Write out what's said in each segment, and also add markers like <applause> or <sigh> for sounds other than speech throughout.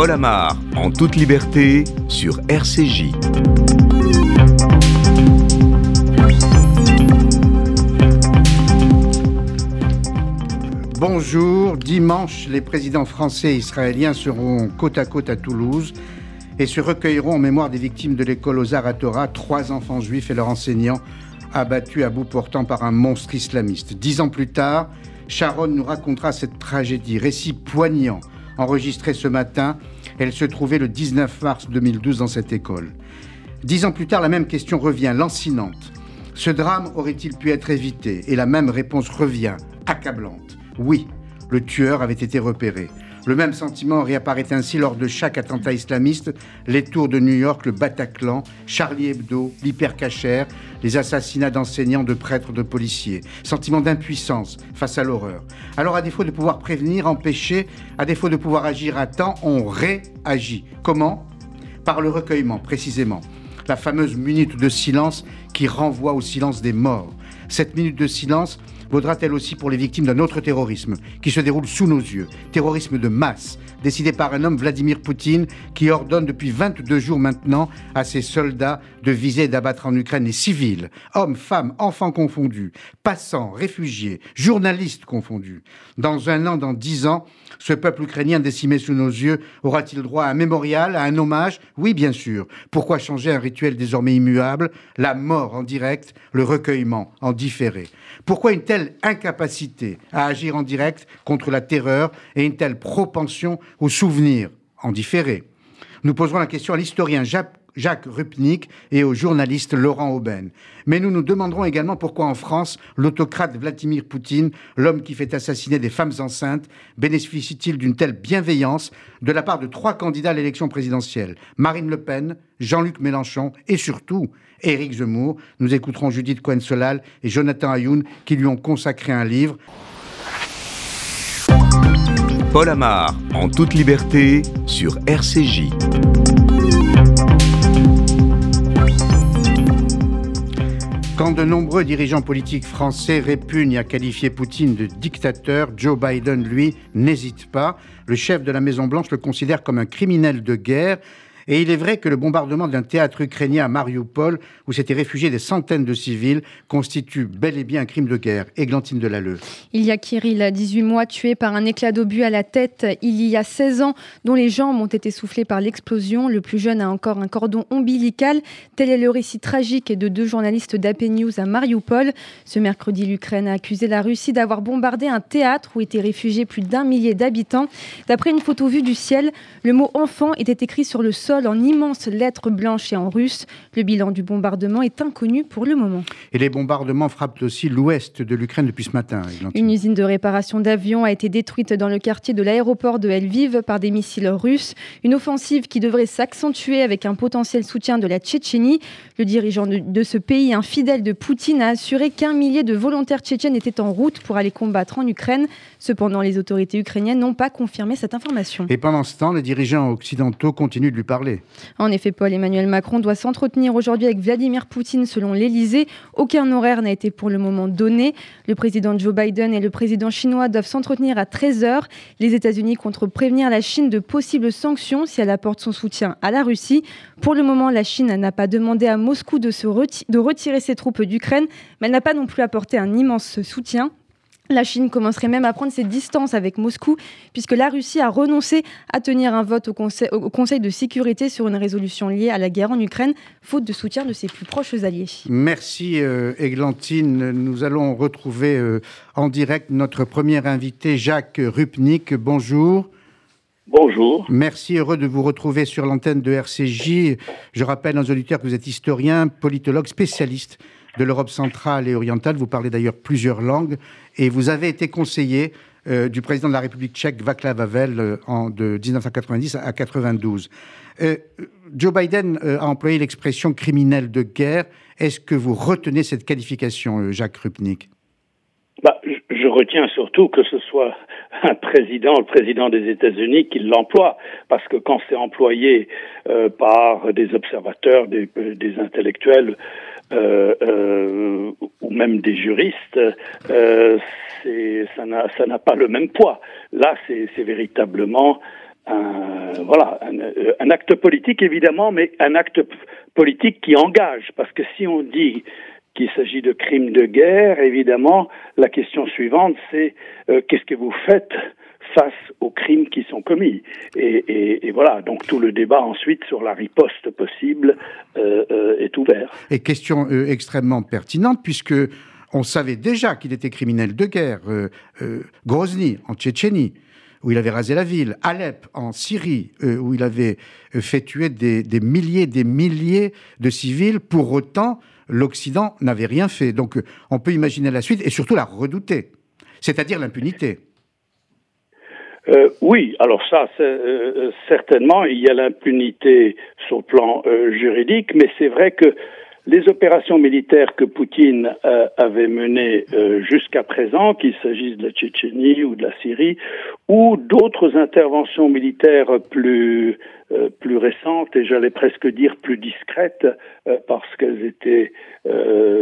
Paul Amar, en toute liberté, sur RCJ. Bonjour, dimanche, les présidents français et israéliens seront côte à côte à Toulouse et se recueilleront en mémoire des victimes de l'école aux Torah, trois enfants juifs et leur enseignant abattus à bout portant par un monstre islamiste. Dix ans plus tard, Sharon nous racontera cette tragédie, récit poignant, enregistré ce matin. Elle se trouvait le 19 mars 2012 dans cette école. Dix ans plus tard, la même question revient, lancinante. Ce drame aurait-il pu être évité? Et la même réponse revient, accablante. Oui, le tueur avait été repéré. Le même sentiment réapparaît ainsi lors de chaque attentat islamiste, les tours de New York, le Bataclan, Charlie Hebdo, l'hypercacher, les assassinats d'enseignants, de prêtres, de policiers. Sentiment d'impuissance face à l'horreur. Alors à défaut de pouvoir prévenir, empêcher, à défaut de pouvoir agir à temps, on réagit. Comment? Par le recueillement, précisément. La fameuse minute de silence qui renvoie au silence des morts. Cette minute de silence, vaudra-t-elle aussi pour les victimes d'un autre terrorisme qui se déroule sous nos yeux Terrorisme de masse, décidé par un homme, Vladimir Poutine, qui ordonne depuis 22 jours maintenant à ses soldats de viser et d'abattre en Ukraine les civils, hommes, femmes, enfants confondus, passants, réfugiés, journalistes confondus. Dans un an, dans dix ans, ce peuple ukrainien décimé sous nos yeux aura-t-il droit à un mémorial, à un hommage? Oui, bien sûr. Pourquoi changer un rituel désormais immuable? La mort en direct, le recueillement en différé. Pourquoi une telle incapacité à agir en direct contre la terreur et une telle propension au souvenir en différé? Nous poserons la question à l'historien Jacques Rupnik et au journaliste Laurent Aubin. Mais nous nous demanderons également pourquoi en France, l'autocrate Vladimir Poutine, l'homme qui fait assassiner des femmes enceintes, bénéficie-t-il d'une telle bienveillance de la part de trois candidats à l'élection présidentielle? Marine Le Pen, Jean-Luc Mélenchon et surtout Éric Zemmour. Nous écouterons Judith Cohen-Solal et Jonathan Ayoun qui lui ont consacré un livre. Paul Amar, en toute liberté, sur RCJ. Quand de nombreux dirigeants politiques français répugnent à qualifier Poutine de dictateur, Joe Biden, lui, n'hésite pas. Le chef de la Maison-Blanche le considère comme un criminel de guerre et il est vrai que le bombardement d'un théâtre ukrainien à Mariupol, où s'étaient réfugiés des centaines de civils, constitue bel et bien un crime de guerre. Églantine Delalleux. Il y a Kirill, 18 mois, tué par un éclat d'obus à la tête. Il y a 16 ans, dont les jambes ont été soufflées par l'explosion. Le plus jeune a encore un cordon ombilical. Tel est le récit tragique de deux journalistes d'AP News à Mariupol. Ce mercredi, l'Ukraine a accusé la Russie d'avoir bombardé un théâtre où étaient réfugiés plus d'un millier d'habitants. D'après une photo vue du ciel, le mot enfant était écrit sur le sol en immenses lettres blanches et en russe. Le bilan du bombardement est inconnu pour le moment. Et les bombardements frappent aussi l'ouest de l'Ukraine depuis ce matin. Une usine de réparation d'avions a été détruite dans le quartier de l'aéroport de Lviv par des missiles russes. Une offensive qui devrait s'accentuer avec un potentiel soutien de la Tchétchénie. Le dirigeant de, ce pays, infidèle de Poutine, a assuré qu'un millier de volontaires tchétchènes étaient en route pour aller combattre en Ukraine. Cependant, les autorités ukrainiennes n'ont pas confirmé cette information. Et pendant ce temps, les dirigeants occidentaux continuent de lui parler. En effet, Paul-Emmanuel Macron doit s'entretenir aujourd'hui avec Vladimir Poutine selon l'Elysée. Aucun horaire n'a été pour le moment donné. Le président Joe Biden et le président chinois doivent s'entretenir à 13h. Les États-Unis contre prévenir la Chine de possibles sanctions si elle apporte son soutien à la Russie. Pour le moment, la Chine n'a pas demandé à Moscou de, de retirer ses troupes d'Ukraine, mais elle n'a pas non plus apporté un immense soutien. La Chine commencerait même à prendre ses distances avec Moscou, puisque la Russie a renoncé à tenir un vote au Conseil, de sécurité sur une résolution liée à la guerre en Ukraine, faute de soutien de ses plus proches alliés. Merci euh, Églantine. Nous allons retrouver euh, en direct notre premier invité, Jacques Rupnik. Bonjour. Bonjour. Merci, heureux de vous retrouver sur l'antenne de RCJ. Je rappelle aux auditeurs que vous êtes historien, politologue, spécialiste de l'Europe centrale et orientale. Vous parlez d'ailleurs plusieurs langues et vous avez été conseiller euh, du président de la République tchèque Václav Havel euh, en, de 1990 à 92. Euh, Joe Biden a employé l'expression criminel de guerre. Est-ce que vous retenez cette qualification, Jacques Rupnik bah, je retiens surtout que ce soit un président, le président des États-Unis, qui l'emploie, parce que quand c'est employé par des observateurs, des intellectuels, euh, euh, ou même des juristes, euh, ça n'a pas le même poids. Là, c'est véritablement voilà, un, acte politique évidemment, mais un acte politique qui engage, parce que si on dit qu'il s'agit de crimes de guerre, évidemment, la question suivante, c'est qu'est-ce que vous faites face aux crimes qui sont commis. Et, voilà, donc tout le débat ensuite sur la riposte possible euh, euh, est ouvert. Et question euh, extrêmement pertinente, puisque on savait déjà qu'il était criminel de guerre. Grozny, en Tchétchénie, où il avait rasé la ville, Alep, en Syrie, où il avait fait tuer des, des milliers des milliers de civils. Pour autant, l'Occident n'avait rien fait. Donc on peut imaginer la suite et surtout la redouter, c'est-à-dire l'impunité. Euh, oui, alors ça, euh, euh, certainement, il y a l'impunité sur le plan juridique, mais c'est vrai que les opérations militaires que Poutine avait menées jusqu'à présent, qu'il s'agisse de la Tchétchénie ou de la Syrie, ou d'autres interventions militaires plus plus récentes et j'allais presque dire plus discrètes parce qu'elles étaient,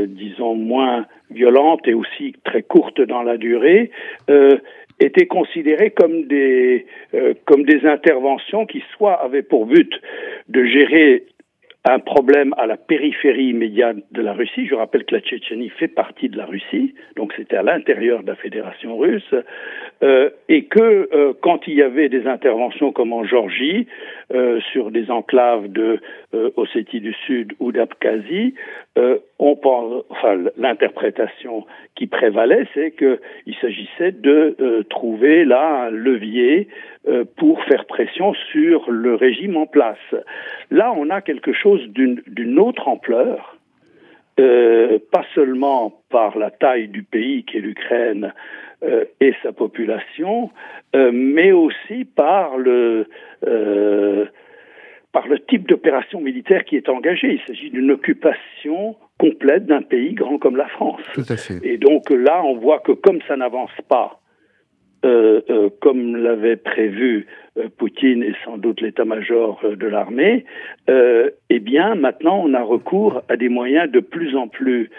disons, moins violentes et aussi très courtes dans la durée, étaient considérées comme des, euh, comme des interventions qui soit avaient pour but de gérer un problème à la périphérie immédiate de la Russie. Je rappelle que la Tchétchénie fait partie de la Russie, donc c'était à l'intérieur de la fédération russe, euh, et que euh, quand il y avait des interventions comme en Géorgie, euh, sur des enclaves de euh, Ossétie du Sud ou d'Abkhazie, euh, on pense, enfin, l'interprétation qui prévalait, c'est qu'il s'agissait de trouver là un levier pour faire pression sur le régime en place. Là, on a quelque chose d'une autre ampleur. Euh, pas seulement par la taille du pays qui est l'Ukraine euh, et sa population, euh, mais aussi par le par le type d'opération militaire qui est engagée. Il s'agit d'une occupation complète d'un pays grand comme la France. Tout à fait. Et donc là, on voit que comme ça n'avance pas euh, euh, comme l'avait prévu euh, Poutine et sans doute l'état-major de l'armée, eh bien maintenant on a recours à des moyens de plus en plus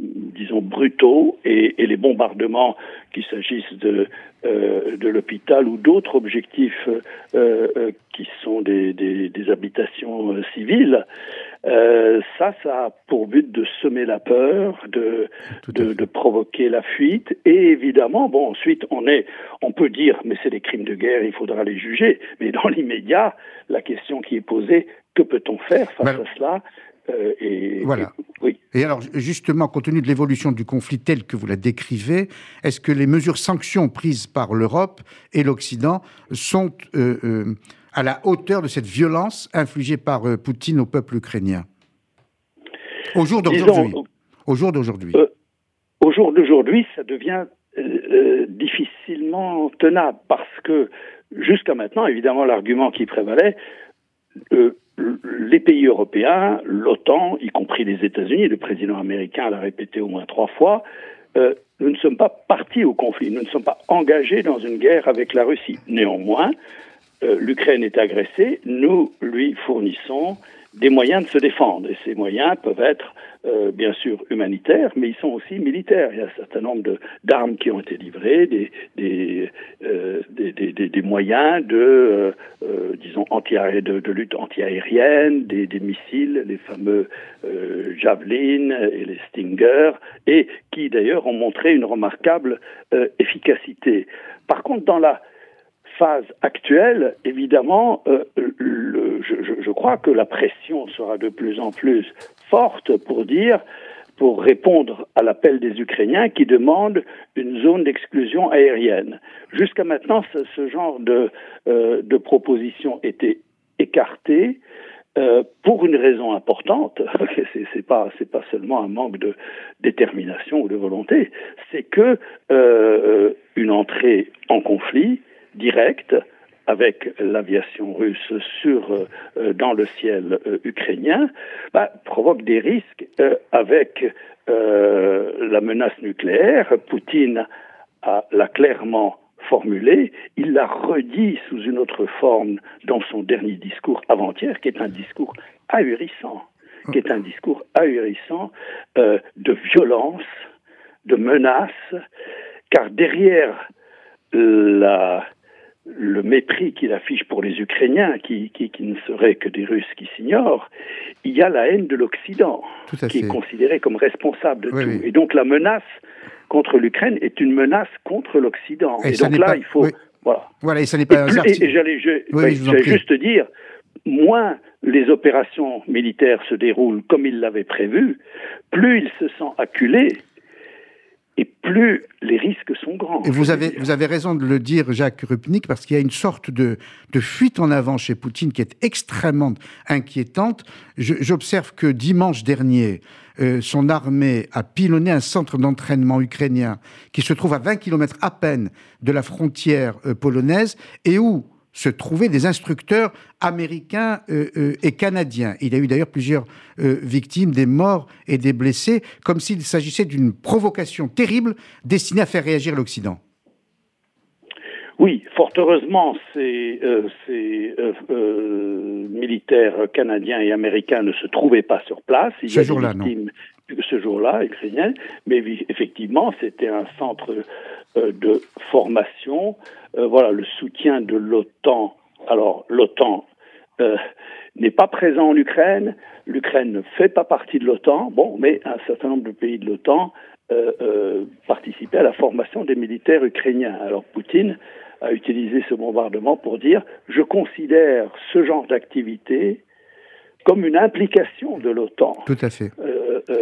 disons brutaux et, les bombardements, qu'il s'agisse de, de l'hôpital ou d'autres objectifs qui sont des, des habitations civiles, euh, ça, ça a pour but de semer la peur, de, de, de, provoquer la fuite. Et évidemment, bon, ensuite, on est, on peut dire, mais c'est des crimes de guerre, il faudra les juger. Mais dans l'immédiat, la question qui est posée, que peut-on faire face à cela? Euh, et, voilà. oui. Et alors, justement, compte tenu de l'évolution du conflit tel que vous la décrivez, est-ce que les mesures sanctions prises par l'Europe et l'Occident sont euh, euh à la hauteur de cette violence infligée par Poutine au peuple ukrainien? Au jour d'aujourd'hui. Au jour d'aujourd'hui. Au jour d'aujourd'hui, ça devient difficilement tenable parce que jusqu'à maintenant, évidemment, l'argument qui prévalait, les pays européens, l'OTAN, y compris les États-Unis, le président américain l'a répété au moins trois fois, nous ne sommes pas partis au conflit, nous ne sommes pas engagés dans une guerre avec la Russie. Néanmoins, euh, l'Ukraine est agressée, nous lui fournissons des moyens de se défendre. Et ces moyens peuvent être, euh, bien sûr, humanitaires, mais ils sont aussi militaires. Il y a un certain nombre d'armes qui ont été livrées, des, des, euh, des, des moyens de, disons, anti de, de, lutte antiaérienne, des, missiles, les fameux Javelin et les Stinger, et qui d'ailleurs ont montré une remarquable efficacité. Par contre, dans la phase actuelle, évidemment, euh, je, crois que la pression sera de plus en plus forte pour dire, pour répondre à l'appel des Ukrainiens qui demandent une zone d'exclusion aérienne. Jusqu'à maintenant, ce, genre de, euh, de proposition était écarté. Euh, pour une raison importante, <laughs> c'est pas c'est pas seulement un manque de détermination ou de volonté, c'est que une entrée en conflit direct avec l'aviation russe sur euh, dans le ciel euh, ukrainien bah, provoque des risques euh, avec la menace nucléaire. Poutine l'a clairement formulé, il l'a redit sous une autre forme dans son dernier discours avant-hier, qui est un discours ahurissant, qui est un discours ahurissant de violence, de menace, car derrière la le mépris qu'il affiche pour les Ukrainiens, qui, qui, qui, ne seraient que des Russes qui s'ignorent, il y a la haine de l'Occident, qui est considéré comme responsable de tout. Et donc la menace contre l'Ukraine est une menace contre l'Occident. Et, donc là, il faut... Voilà. voilà. et ça n'est pas... Et, et j'allais juste dire, moins les opérations militaires se déroulent comme il l'avait prévu, plus il se sent acculé et plus les risques sont grands. Et vous avez, vous avez raison de le dire, Jacques Rupnik, parce qu'il y a une sorte de, de, fuite en avant chez Poutine qui est extrêmement inquiétante. J'observe que dimanche dernier, euh, son armée a pilonné un centre d'entraînement ukrainien qui se trouve à 20 km à peine de la frontière euh, polonaise et où se trouvaient des instructeurs américains euh, euh, et canadiens. Il y a eu d'ailleurs plusieurs euh, victimes, des morts et des blessés, comme s'il s'agissait d'une provocation terrible destinée à faire réagir l'Occident. Oui, fort heureusement, ces, militaires canadiens et américains ne se trouvaient pas sur place. Il ce jour-là, non ce jour-là, ukrainien, mais effectivement, c'était un centre de formation euh, voilà, le soutien de l'OTAN. Alors, l'OTAN euh, n'est pas présent en Ukraine. L'Ukraine ne fait pas partie de l'OTAN. Bon, mais un certain nombre de pays de l'OTAN euh, participaient à la formation des militaires ukrainiens. Alors, Poutine a utilisé ce bombardement pour dire je considère ce genre d'activité comme une implication de l'OTAN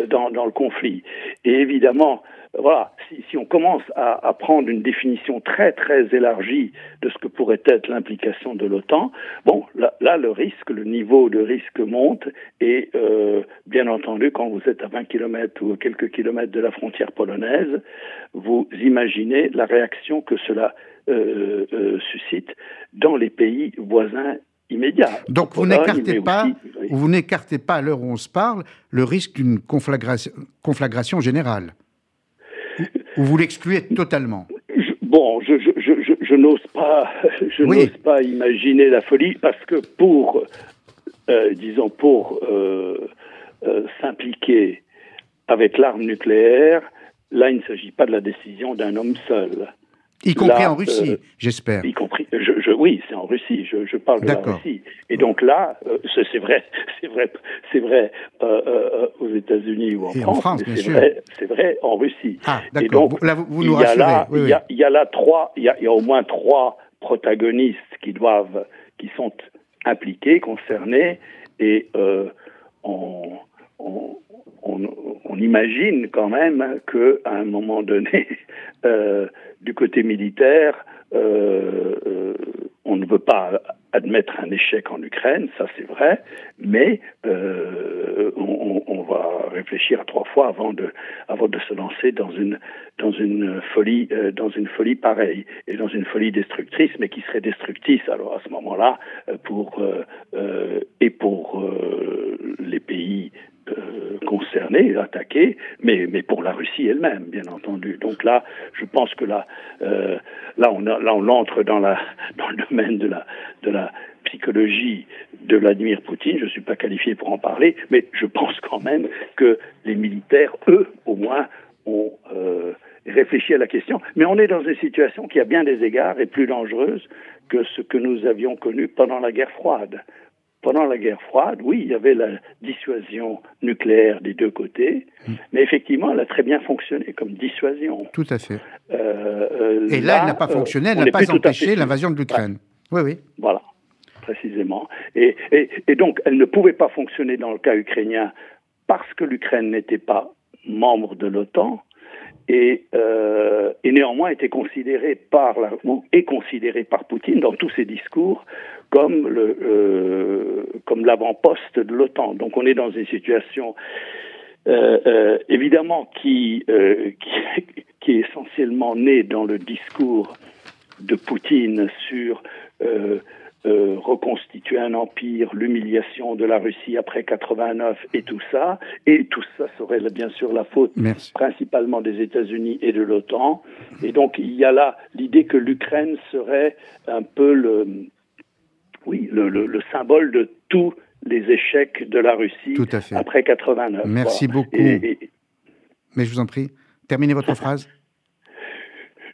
dans, dans, le conflit. Et évidemment, voilà, si, si, on commence à, à, prendre une définition très très élargie de ce que pourrait être l'implication de l'OTAN, bon, là, là, le risque, le niveau de risque monte et euh, bien entendu, quand vous êtes à 20 km ou quelques kilomètres de la frontière polonaise, vous imaginez la réaction que cela euh, euh, suscite dans les pays voisins Donc vous n'écartez pas, vous n'écartez pas à l'heure où on se parle le risque d'une conflagration, conflagration générale. Ou vous l'excluez totalement Bon, je, je, je, je n'ose pas, <laughs> je n'ose pas imaginer la folie parce que pour, euh, disons, pour euh, euh, s'impliquer avec l'arme nucléaire, là, il ne s'agit pas de la décision d'un homme seul. Y compris en Russie, j'espère. Y compris, je, oui, c'est en Russie. Je, je parle de la Russie. Et donc là, <laughs> c'est vrai, c'est vrai, c'est vrai aux États-Unis ou en France, en France c'est vrai, c'est vrai en Russie. Ah, d'accord. Là, vous, nous il y a là, il, y a, il y a là trois, il y a, il y a au moins trois protagonistes qui doivent, qui sont impliqués, concernés, et on, on, on, on, imagine quand même qu'à un moment donné, <laughs> euh, du côté militaire, euh, euh, on ne veut pas admettre un échec en Ukraine, ça c'est vrai, mais euh, on, va réfléchir à trois fois avant de, avant de se lancer dans une, dans une folie, euh, dans une folie pareille et dans une folie destructrice, mais qui serait destructrice alors à ce moment-là pour et pour les pays euh, concernés, attaqués, mais, mais pour la Russie elle-même, bien entendu. Donc là, je pense que là, euh, là, on a, là, on entre dans, la, dans le domaine de la, de la psychologie de Vladimir Poutine. Je ne suis pas qualifié pour en parler, mais je pense quand même que les militaires, eux, au moins, ont euh, réfléchi à la question. Mais on est dans une situation qui, à bien des égards, est plus dangereuse que ce que nous avions connu pendant la guerre froide pendant la guerre froide, oui, il y avait la dissuasion nucléaire des deux côtés, hmm. mais effectivement, elle a très bien fonctionné comme dissuasion. Tout à fait. Euh, euh, Et là, elle n'a pas fonctionné, elle n'a pas empêché l'invasion de l'Ukraine. Oui, oui. Voilà, précisément. Et, et, et donc, elle ne pouvait pas fonctionner dans le cas ukrainien parce que l'Ukraine n'était pas membre de l'OTAN, et, euh, et, néanmoins était considéré par la, est considéré par Poutine dans tous ses discours comme le euh, comme l'avant-poste de l'OTAN. Donc on est dans une situation euh, évidemment qui, <laughs> qui est essentiellement née dans le discours de Poutine sur euh, reconstituer un empire, l'humiliation de la Russie après 89 et tout ça. Et tout ça serait bien sûr la faute principalement des États-Unis et de l'OTAN. Et donc il y a là l'idée que l'Ukraine serait un peu le, oui, le, le, symbole de tous les échecs de la Russie après 89. Merci beaucoup. Mais je vous en prie, terminez votre <laughs> phrase.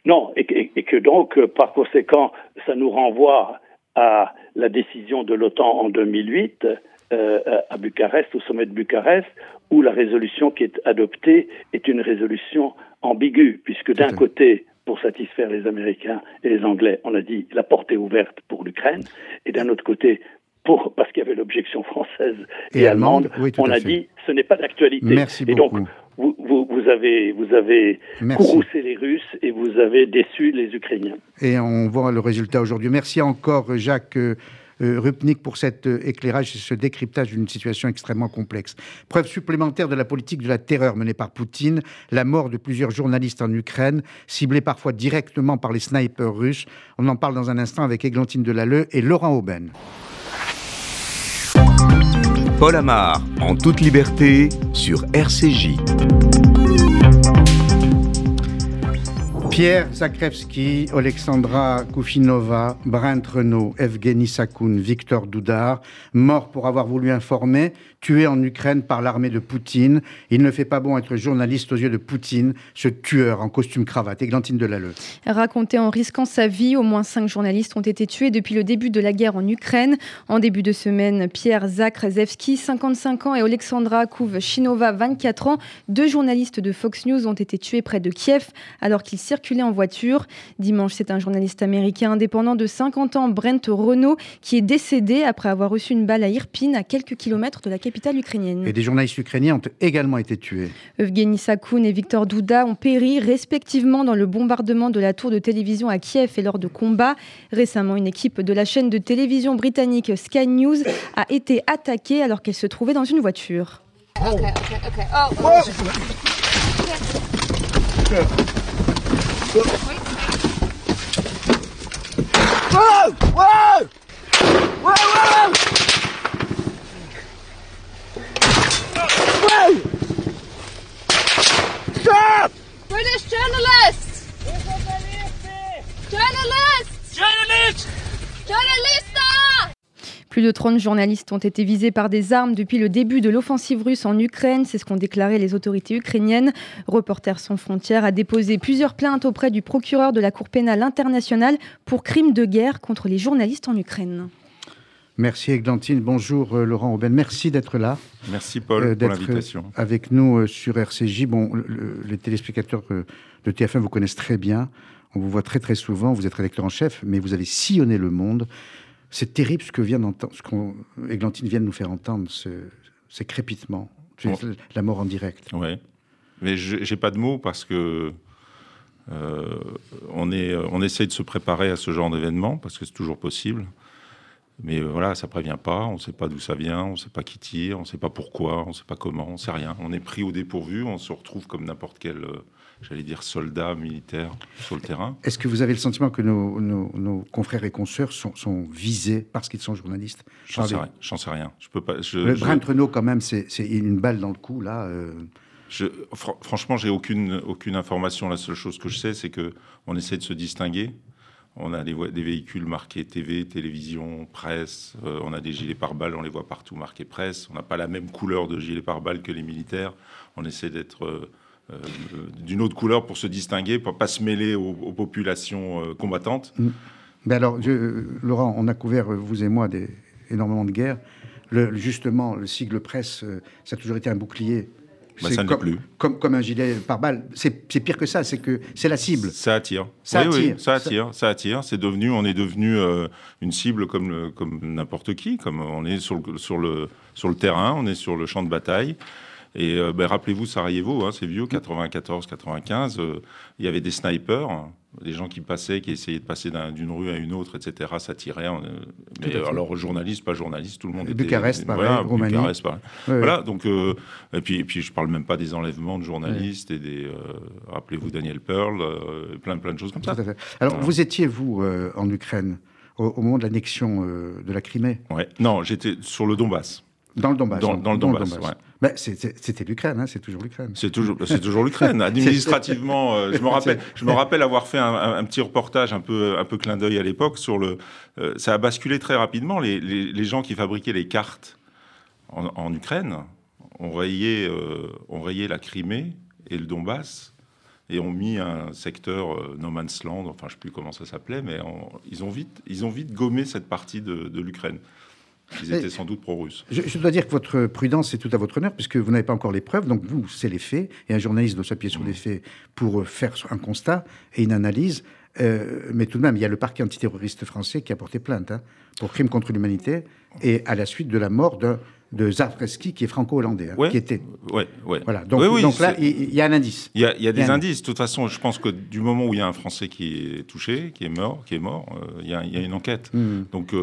Non, et, que donc, par conséquent, ça nous renvoie à la décision de l'OTAN en 2008 à Bucarest, au sommet de Bucarest, où la résolution qui est adoptée est une résolution ambiguë, puisque d'un côté, pour satisfaire les Américains et les Anglais, on a dit la porte est ouverte pour l'Ukraine, et d'un autre côté, pour, parce qu'il y avait l'objection française et, allemande, on a dit ce n'est pas d'actualité. Merci et donc, vous, vous, vous, avez, vous avez courroucé les Russes et vous avez déçu les Ukrainiens. Et on voit le résultat aujourd'hui. Merci encore, Jacques. Euh, euh, Rupnik pour cet euh, éclairage et ce décryptage d'une situation extrêmement complexe. Preuve supplémentaire de la politique de la terreur menée par Poutine, la mort de plusieurs journalistes en Ukraine, ciblés parfois directement par les snipers russes. On en parle dans un instant avec Églantine Delalleux et Laurent Auben. Paul Amar, en toute liberté, sur RCJ. Pierre Zakrevski, Alexandra Koufinova, Brent Renault, Evgeny Sakoun, Victor Doudar, morts pour avoir voulu informer, tués en Ukraine par l'armée de Poutine. Il ne fait pas bon être journaliste aux yeux de Poutine, ce tueur en costume cravate. Églantine Delalleux. Raconté en risquant sa vie, au moins cinq journalistes ont été tués depuis le début de la guerre en Ukraine. En début de semaine, Pierre Zakrevski, 55 ans, et Alexandra Koufinova, 24 ans, deux journalistes de Fox News ont été tués près de Kiev alors qu'ils circulaient en voiture. Dimanche, c'est un journaliste américain indépendant de 50 ans, Brent Renault, qui est décédé après avoir reçu une balle à Irpin, à quelques kilomètres de la capitale ukrainienne. Et des journalistes ukrainiens ont également été tués. Evgeny Sakoun et Victor Douda ont péri respectivement dans le bombardement de la tour de télévision à Kiev et lors de combats. Récemment, une équipe de la chaîne de télévision britannique Sky News a été attaquée alors qu'elle se trouvait dans une voiture. Whoa! Whoa! Whoa! Whoa! Stop! British journalists! Journalists! Journalists! Journalists! Plus de 30 journalistes ont été visés par des armes depuis le début de l'offensive russe en Ukraine. C'est ce qu'ont déclaré les autorités ukrainiennes. Reporters sans frontières a déposé plusieurs plaintes auprès du procureur de la Cour pénale internationale pour crimes de guerre contre les journalistes en Ukraine. Merci Eglantine. Bonjour euh, Laurent Aubin. Merci d'être là. Merci Paul euh, pour l'invitation. Avec nous euh, sur RCJ. Bon, les téléspectateurs de TF1 vous connaissent très bien. On vous voit très très souvent. Vous êtes rédacteur en chef, mais vous avez sillonné le monde. C'est terrible ce que vient d'entendre, ce qu'Églantine vient de nous faire entendre, ce, ces crépitements, la mort en direct. Oui, mais j'ai pas de mots parce que euh, on, est, on essaye de se préparer à ce genre d'événement parce que c'est toujours possible. Mais euh, voilà, ça prévient pas, on ne sait pas d'où ça vient, on ne sait pas qui tire, on ne sait pas pourquoi, on ne sait pas comment, on ne sait rien. On est pris au dépourvu, on se retrouve comme n'importe quel euh, j'allais dire, soldats militaires sur le terrain. Est-ce que vous avez le sentiment que nos, confrères et consoeurs sont, visés parce qu'ils sont journalistes? J'en sais, rien. sais rien. Je peux pas. Je, le Brent Renault, quand même, c'est une balle dans le cou là. Euh. Je, franchement, j'ai aucune aucune information. La seule chose que je sais, c'est que on essaie de se distinguer. On a des, véhicules marqués TV, télévision, presse. Euh, on a des gilets pare-balles, on les voit partout marqués presse. On n'a pas la même couleur de gilet pare-balles que les militaires. On essaie d'être euh, euh, d'une autre couleur pour se distinguer, pour pas se mêler aux, populations combattantes. Mais mm. alors, Laurent, on a couvert, vous et moi, des, énormément de guerres. Le, justement, le sigle presse, ça a toujours été un bouclier. Bah, ça comme, plus. Comme, comme, un gilet par balle. C'est pire que ça, c'est que c'est la cible. Ça attire. Ça attire. ça attire. Ça attire. C'est devenu, on est devenu une cible comme, comme n'importe qui. Comme on est sur le, sur, le, sur le terrain, on est sur le champ de bataille. Et euh, ben, rappelez-vous Sarajevo, hein, c'est vieux, 94, 95. Euh, il y avait des snipers, des gens qui passaient, qui essayaient de passer d'une rue à une autre, etc. Ça tirait. Euh, mais alors journaliste, pas journaliste, tout le monde Bucarest, était. Pareil, voilà, Roumanie. Bucarest, pareil. voilà. Donc et puis et puis je parle même pas des enlèvements de journalistes et des. rappelez-vous Daniel Pearl, plein plein de choses comme ça. Alors vous étiez vous en Ukraine au, moment de l'annexion de la Crimée? Ouais. Non, j'étais sur le Donbass. Dans le Donbass. Dans, le Donbass, Ouais. c'était l'Ukraine, hein, c'est toujours l'Ukraine. C'est toujours, c'est toujours l'Ukraine. <laughs> Administrativement, euh, je me rappelle, <laughs> je me rappelle avoir fait un, petit reportage un peu, un peu clin d'œil à l'époque sur le. Euh, ça a basculé très rapidement. Les, les, gens qui fabriquaient les cartes en, Ukraine ont rayé, euh, ont rayé la Crimée et le Donbass et ont mis un secteur No Man's Land, enfin je ne sais plus comment ça s'appelait, mais ils, ont vite, ils ont vite gommé cette partie de, de l'Ukraine. Ils étaient sans doute pro-russes. Je, dois dire que votre prudence est tout à votre honneur, puisque vous n'avez pas encore les preuves. Donc vous, c'est les faits. Et un journaliste doit s'appuyer sur les mmh. faits pour euh, faire un constat et une analyse. Euh, mais tout de même, il y a le parquet antiterroriste français qui a porté plainte hein, pour crime contre l'humanité et à la suite de la mort de, de Zarfreski, qui est franco-hollandais, hein, qui était. Ouais, ouais. Voilà. Donc, donc là, il y, a un indice. Il y a, des indices. De toute façon, je pense que du moment où il y a un Français qui est touché, qui est mort, qui est mort, euh, il y, a une enquête. Mmh. Donc,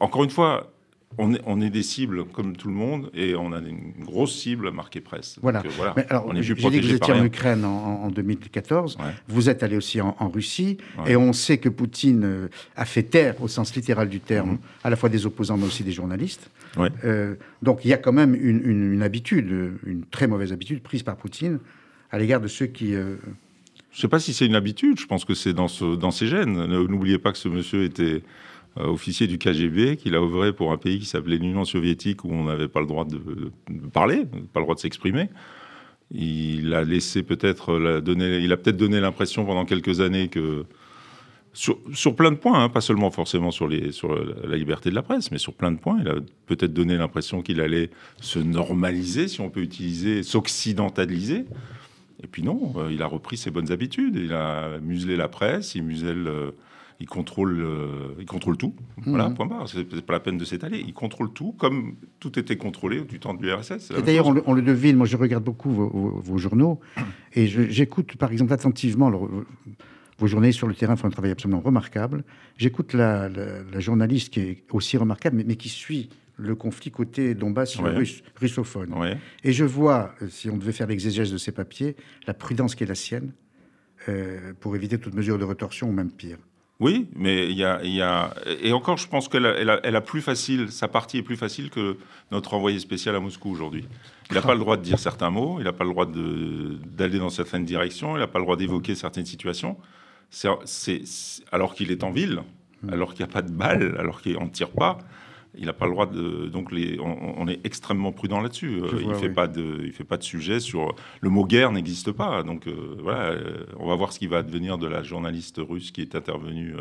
encore une fois, on est, on est, des cibles comme tout le monde et on a une grosse cible marquée presse. Voilà. Euh, voilà. alors, on est J'ai dit que vous étiez en Ukraine en, 2014. Vous êtes allé aussi en, Russie et on sait que Poutine euh, a fait taire, au sens littéral du terme, mhm. à la fois des opposants mais aussi des journalistes. Euh, donc il y a quand même une, une, habitude, une très mauvaise habitude prise par Poutine à l'égard de ceux qui. Je ne sais pas si c'est une habitude. Je pense que c'est dans, ce, dans ses gènes. N'oubliez pas que ce monsieur était officier du KGB, qu'il a œuvré pour un pays qui s'appelait l'Union soviétique, où on n'avait pas le droit de, parler, pas le droit de s'exprimer. Il a laissé peut-être il a peut-être donné l'impression pendant quelques années que sur, plein de points, hein, pas seulement forcément sur la liberté de la presse, mais sur plein de points, il a peut-être donné l'impression qu'il allait se normaliser, si on peut utiliser, s'occidentaliser. Et puis non, euh, il a repris ses bonnes habitudes. Il a muselé la presse, il muselle euh, il contrôle, euh, il contrôle tout. Voilà, mhm. point barre. C'est pas la peine de s'étaler. Il contrôle tout, comme tout était contrôlé du temps de l'URSS. Et d'ailleurs, on, le devine. Moi, je regarde beaucoup vos, journaux <clears throat> et j'écoute, par exemple, attentivement vos journées sur le terrain font un travail absolument remarquable. J'écoute la, journaliste qui est aussi remarquable, mais, qui suit le conflit côté Donbass russe, russophone. Et je vois, euh, si on devait faire l'exégèse de ces papiers, la prudence qui est la sienne euh, pour éviter toute mesure de retorsion ou même pire. Oui, mais il y a, Et encore, je pense qu'elle a, elle a, plus facile, sa partie est plus facile que notre envoyé spécial à Moscou aujourd'hui. Il n'a pas le droit de dire certains mots, il n'a pas le droit d'aller dans certaines directions, il n'a pas le droit d'évoquer certaines situations. Alors qu'il est en ville, alors qu'il n'y a pas de balles, alors qu'on ne tire pas il n'a pas le droit de. Donc, les, on, est extrêmement prudent là-dessus. Euh, il ne fait, pas de, il fait pas de sujet sur. Le mot guerre n'existe pas. Donc, euh, voilà, euh, on va voir ce qui va advenir de la journaliste russe qui est intervenue.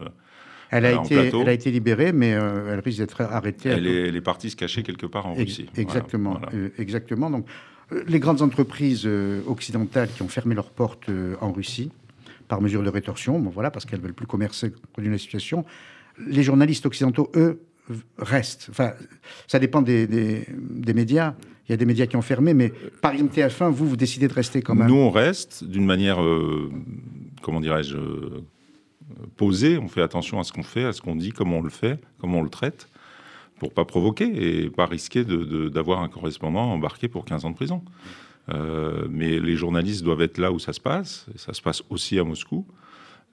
Elle a, été, elle a été libérée, mais elle risque d'être arrêtée. Elle, est, elle, est, partie se cacher quelque part en Russie. Exactement. exactement. Donc, les grandes entreprises occidentales qui ont fermé leurs portes en Russie, par mesure de rétorsion, bon, voilà, parce qu'elles ne veulent plus commercer d'une situation, les journalistes occidentaux, eux, reste. Enfin, ça dépend des, des, médias. Il y a des médias qui ont fermé, mais par exemple TF1, vous, vous décidez de rester quand même. Nous, on reste d'une manière, euh, comment dirais-je, euh, posée. On fait attention à ce qu'on fait, à ce qu'on dit, comment on le fait, comment on le traite, pour pas provoquer et pas risquer d'avoir un correspondant embarqué pour 15 ans de prison. Euh, mais les journalistes doivent être là où ça se passe. Ça se passe aussi à Moscou.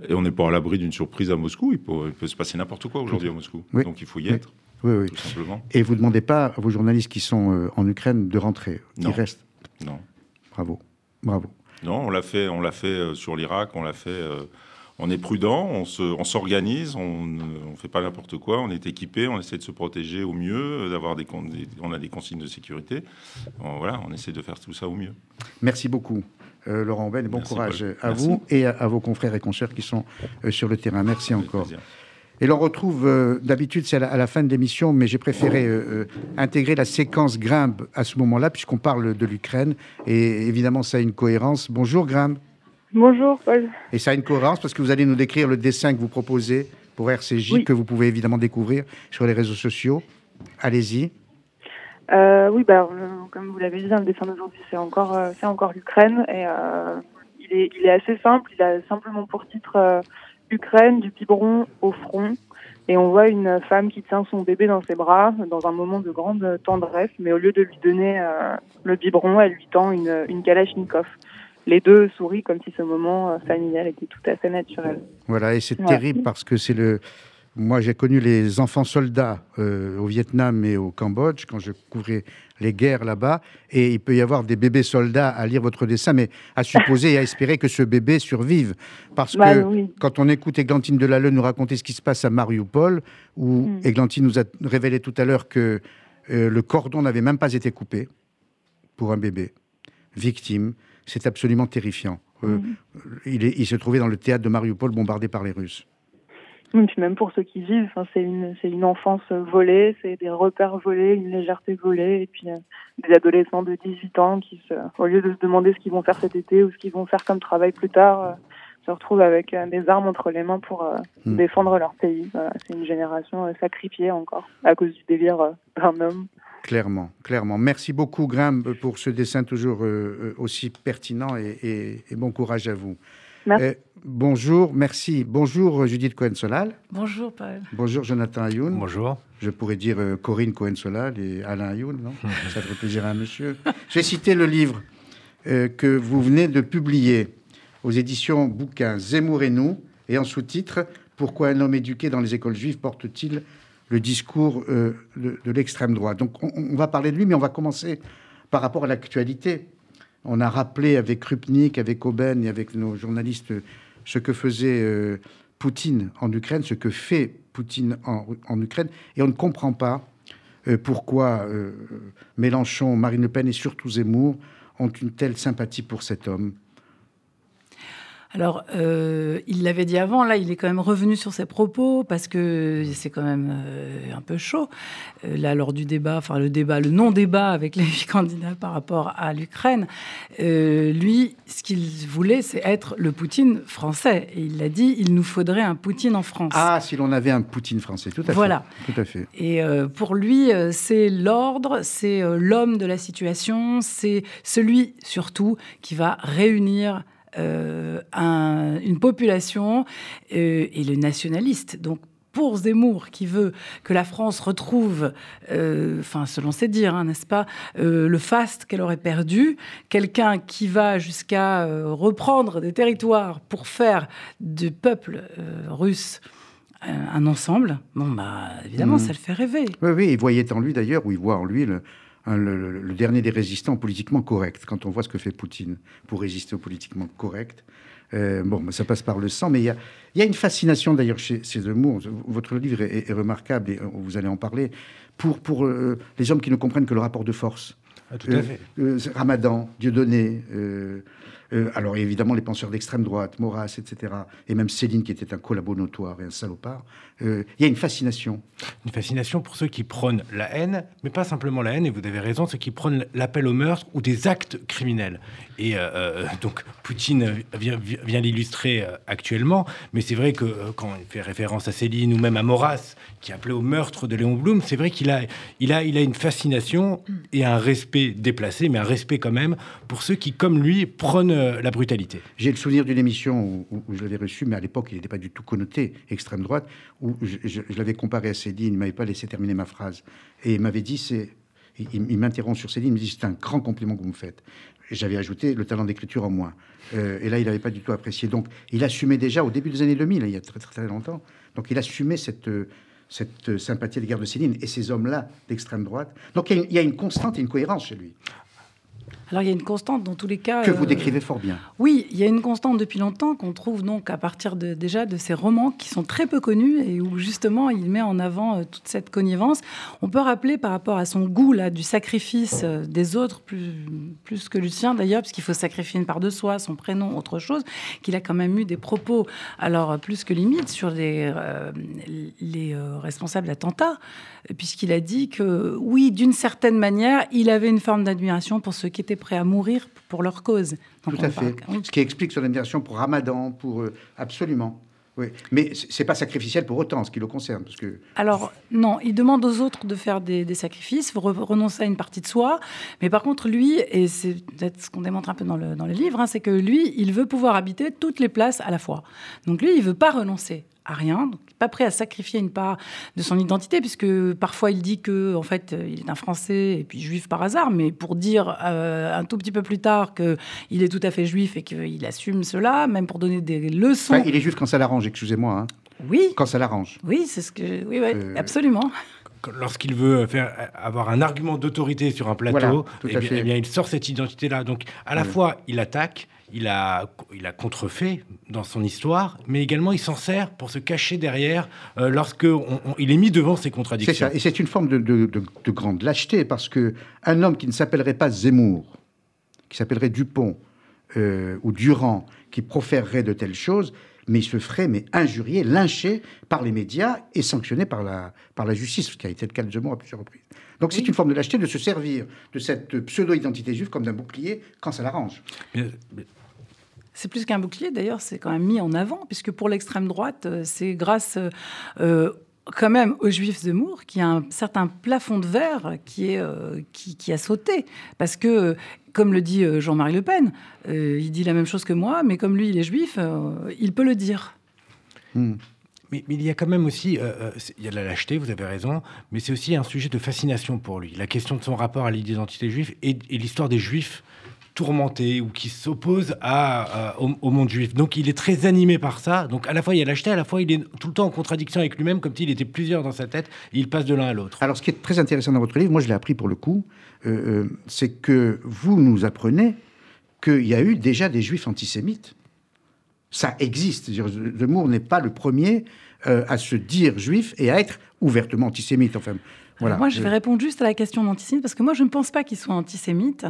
Et on n'est pas à l'abri d'une surprise à Moscou. Il peut, se passer n'importe quoi aujourd'hui à Moscou. Donc il faut y être. Oui, oui. Tout simplement. Et vous ne demandez pas à vos journalistes qui sont euh, en Ukraine de rentrer. Ils restent. Non. Bravo. Bravo. Non, on l'a fait, on l'a fait euh, sur l'Irak, on l'a fait. Euh, on est prudent, on s'organise, on ne fait pas n'importe quoi, on est équipé, on essaie de se protéger au mieux, d'avoir des, on a des consignes de sécurité. voilà, on essaie de faire tout ça au mieux. Merci beaucoup. Euh, Laurent Ben, et bon courage à vous et à, vos confrères et consoeurs qui sont euh, sur le terrain. Merci encore. Et l'on retrouve, euh, d'habitude c'est à, la fin de l'émission, mais j'ai préféré intégrer la séquence Grimbe à ce moment-là, puisqu'on parle de l'Ukraine. Et évidemment, ça a une cohérence. Bonjour Grimbe. Bonjour Paul. Et ça a une cohérence parce que vous allez nous décrire le dessin que vous proposez pour RCJ, que vous pouvez évidemment découvrir sur les réseaux sociaux. Allez-y. Euh, oui, bah, euh, comme vous l'avez dit, le dessin d'aujourd'hui, c'est encore, euh, c'est encore l'Ukraine. Et il, est, il est assez simple. Il a simplement pour titre Ukraine, du biberon au front. Et on voit une femme qui tient son bébé dans ses bras dans un moment de grande tendresse, mais au lieu de lui donner le biberon, elle lui tend une, une Kalachnikov. Les deux sourient comme si ce moment familial était tout à fait naturel. Voilà, et c'est terrible parce que c'est le, moi, j'ai connu les enfants soldats euh, au Vietnam et au Cambodge quand je couvrais les guerres là-bas. Et il peut y avoir des bébés soldats à lire votre dessin, mais à supposer et à espérer que ce bébé survive. Parce bah que quand on écoute Églantine Delalleux nous raconter ce qui se passe à Mariupol, où mm. Églantine nous a révélé tout à l'heure que euh, le cordon n'avait même pas été coupé pour un bébé victime, c'est absolument terrifiant. mm. il, il se trouvait dans le théâtre de Mariupol bombardé par les Russes. Et puis même pour ceux qui vivent, c'est une, c'est une enfance volée, c'est des repères volés, une légèreté volée, et puis euh, des adolescents de 18 ans qui, se, au lieu de se demander ce qu'ils vont faire cet été ou ce qu'ils vont faire comme travail plus tard, euh, se retrouvent avec euh, des armes entre les mains pour hmm. défendre leur pays. c'est une génération sacrifiée encore à cause du délire d'un homme. Clairement, clairement. Merci beaucoup, Grimbe, pour ce dessin toujours aussi pertinent et, et bon courage à vous. Euh, bonjour, merci. Bonjour Judith Cohen-Solal. Bonjour Paul. Bonjour Jonathan Ayoun. Bonjour. Je pourrais dire euh, Corinne Cohen-Solal et Alain Ayoun, non <laughs> Ça ferait plaisir à un monsieur. J'ai cité le livre euh, que vous venez de publier aux éditions Bouquins Zemmour et nous, et en sous-titre Pourquoi un homme éduqué dans les écoles juives porte-t-il le discours de, l'extrême droite? Donc on va parler de lui, mais on va commencer par rapport à l'actualité on a rappelé avec Krupnik, avec Oben et avec nos journalistes ce que faisait euh, Poutine en Ukraine, ce que fait Poutine en, Ukraine, et on ne comprend pas euh, pourquoi euh, Mélenchon, Marine Le Pen et surtout Zemmour ont une telle sympathie pour cet homme. Alors, euh, il l'avait dit avant, là, il est quand même revenu sur ses propos parce que c'est quand même euh, un peu chaud. Euh, là, lors du débat, enfin le débat, le non-débat avec les <laughs> candidats par rapport à l'Ukraine, lui, ce qu'il voulait, c'est être le Poutine français. Et il l'a dit, il nous faudrait un Poutine en France. Ah, si l'on avait un Poutine français, tout à voilà. fait. Tout à fait. Et pour lui, c'est l'ordre, c'est l'homme de la situation, c'est celui surtout qui va réunir euh, une population euh, et le nationaliste. Donc pour Zemmour, qui veut que la France retrouve, euh, enfin selon ses dires, hein, n'est-ce pas, le faste qu'elle aurait perdu, quelqu'un qui va jusqu'à reprendre des territoires pour faire du peuple russe un ensemble, bon bah évidemment mmh. ça le fait rêver. Oui, oui, il voyait en lui d'ailleurs, ou il voit en lui le, Hein, le, dernier des résistants politiquement corrects, quand on voit ce que fait Poutine pour résister au politiquement correct. Euh, bon, ça passe par le sang, mais il y a, une fascination d'ailleurs chez, ces Zemmour. Votre livre est, remarquable et vous allez en parler pour, pour euh, les hommes qui ne comprennent que le rapport de force. Ah, tout à fait. Euh, Ramadan, Dieudonné, euh, alors évidemment les penseurs d'extrême droite, Maurras, etc., et même Céline qui était un collabo notoire et un salopard, euh, il y a une fascination. Une fascination pour ceux qui prônent la haine, mais pas simplement la haine, et vous avez raison, ceux qui prônent l'appel au meurtre ou des actes criminels. Et euh, donc Poutine vient, vient l'illustrer actuellement, mais c'est vrai que quand il fait référence à Céline ou même à Maurras, qui appelait au meurtre de Léon Blum, c'est vrai qu'il a, il a, il a une fascination et un respect déplacé, mais un respect quand même pour ceux qui, comme lui, prônent euh, la brutalité. J'ai le souvenir d'une émission où, je l'avais reçu, mais à l'époque, il n'était pas du tout connoté extrême droite, où je, l'avais comparé à Céline, il ne m'avait pas laissé terminer ma phrase. Et il m'avait dit, c'est... Il, m'interrompt sur Céline, il me dit, c'est un grand compliment que vous me faites. J'avais ajouté le talent d'écriture en moins. Euh, et là, il n'avait pas du tout apprécié. Donc, il assumait déjà au début des années 2000, il y a très très, longtemps. Donc, il assumait cette, cette sympathie à l'égard de Céline et ces hommes-là d'extrême droite. Donc, il y, a une constante et une cohérence chez lui. Alors il y a une constante dans tous les cas. Que vous euh, décrivez fort bien. Oui, il y a une constante depuis longtemps qu'on trouve donc à partir de, déjà de ces romans qui sont très peu connus et où justement il met en avant euh, toute cette connivence. On peut rappeler par rapport à son goût là du sacrifice euh, des autres plus, plus que Lucien d'ailleurs, puisqu'il faut sacrifier une part de soi, son prénom, autre chose, qu'il a quand même eu des propos alors plus que limite sur les, les responsables d'attentats, puisqu'il a dit que oui, d'une certaine manière, il avait une forme d'admiration pour ceux qui étaient prêts à mourir pour leur cause. Tout à fait. Ce qui explique son admiration pour Ramadan, pour euh, absolument. Oui. Mais c'est pas sacrificiel pour autant, ce qui le concerne, parce que. Alors non, il demande aux autres de faire des, sacrifices, renoncer à une partie de soi. Mais par contre, lui, et c'est peut-être ce qu'on démontre un peu dans le, dans le livre, hein, c'est que lui, il veut pouvoir habiter toutes les places à la fois. Donc lui, il veut pas renoncer à rien, donc pas prêt à sacrifier une part de son identité, puisque parfois il dit que en fait il est un Français et puis juif par hasard, mais pour dire euh, un tout petit peu plus tard qu'il est tout à fait juif et qu'il assume cela, même pour donner des leçons. il est juif quand ça l'arrange, excusez-moi. Hein. Oui. Quand ça l'arrange. Oui, c'est ce que. Oui, oui euh, absolument lorsqu'il veut faire avoir un argument d'autorité sur un plateau, eh, eh bien, il sort cette identité-là. Donc, à la fois, il attaque, il a, il a contrefait dans son histoire, mais également il s'en sert pour se cacher derrière euh, lorsque il est mis devant ses contradictions. C'est ça, et c'est une forme de, de, grande lâcheté, parce que un homme qui ne s'appellerait pas Zemmour, qui s'appellerait Dupont, ou Durand qui proférerait de telles choses, mais il se ferait mais injurier, lynché par les médias et sanctionné par la, par la justice, ce qui a été le cas de Zemmour à plusieurs reprises. Donc c'est une forme de lâcheté de se servir de cette pseudo-identité juive comme d'un bouclier quand ça l'arrange. C'est plus qu'un bouclier, d'ailleurs, c'est quand même mis en avant, puisque pour l'extrême droite, euh, c'est grâce euh, quand même aux Juifs Zemmour qui a un certain plafond de verre qui, est, euh, qui, a sauté. Parce que, comme le dit Jean-Marie Le Pen, il dit la même chose que moi, mais comme lui, il est juif, il peut le dire. Hmm. Mais, il y a quand même aussi, euh, il y a de la lâcheté, vous avez raison, mais c'est aussi un sujet de fascination pour lui. La question de son rapport à l'identité juive et, l'histoire des juifs tourmentés ou qui s'opposent à, au, monde juif. Donc il est très animé par ça. Donc à la fois il y a lâcheté, à la fois il est tout le temps en contradiction avec lui-même, comme s'il était plusieurs dans sa tête, il passe de l'un à l'autre. Alors ce qui est très intéressant dans votre livre, moi je l'ai appris pour le coup, euh, c'est que vous nous apprenez qu'il y a eu déjà des juifs antisémites ça existe. Zemmour n'est pas le premier euh, à se dire juif et à être ouvertement antisémite. Enfin, voilà. Moi, je vais répondre juste à la question d'antisémite, parce que moi, je ne pense pas qu'il soit antisémite.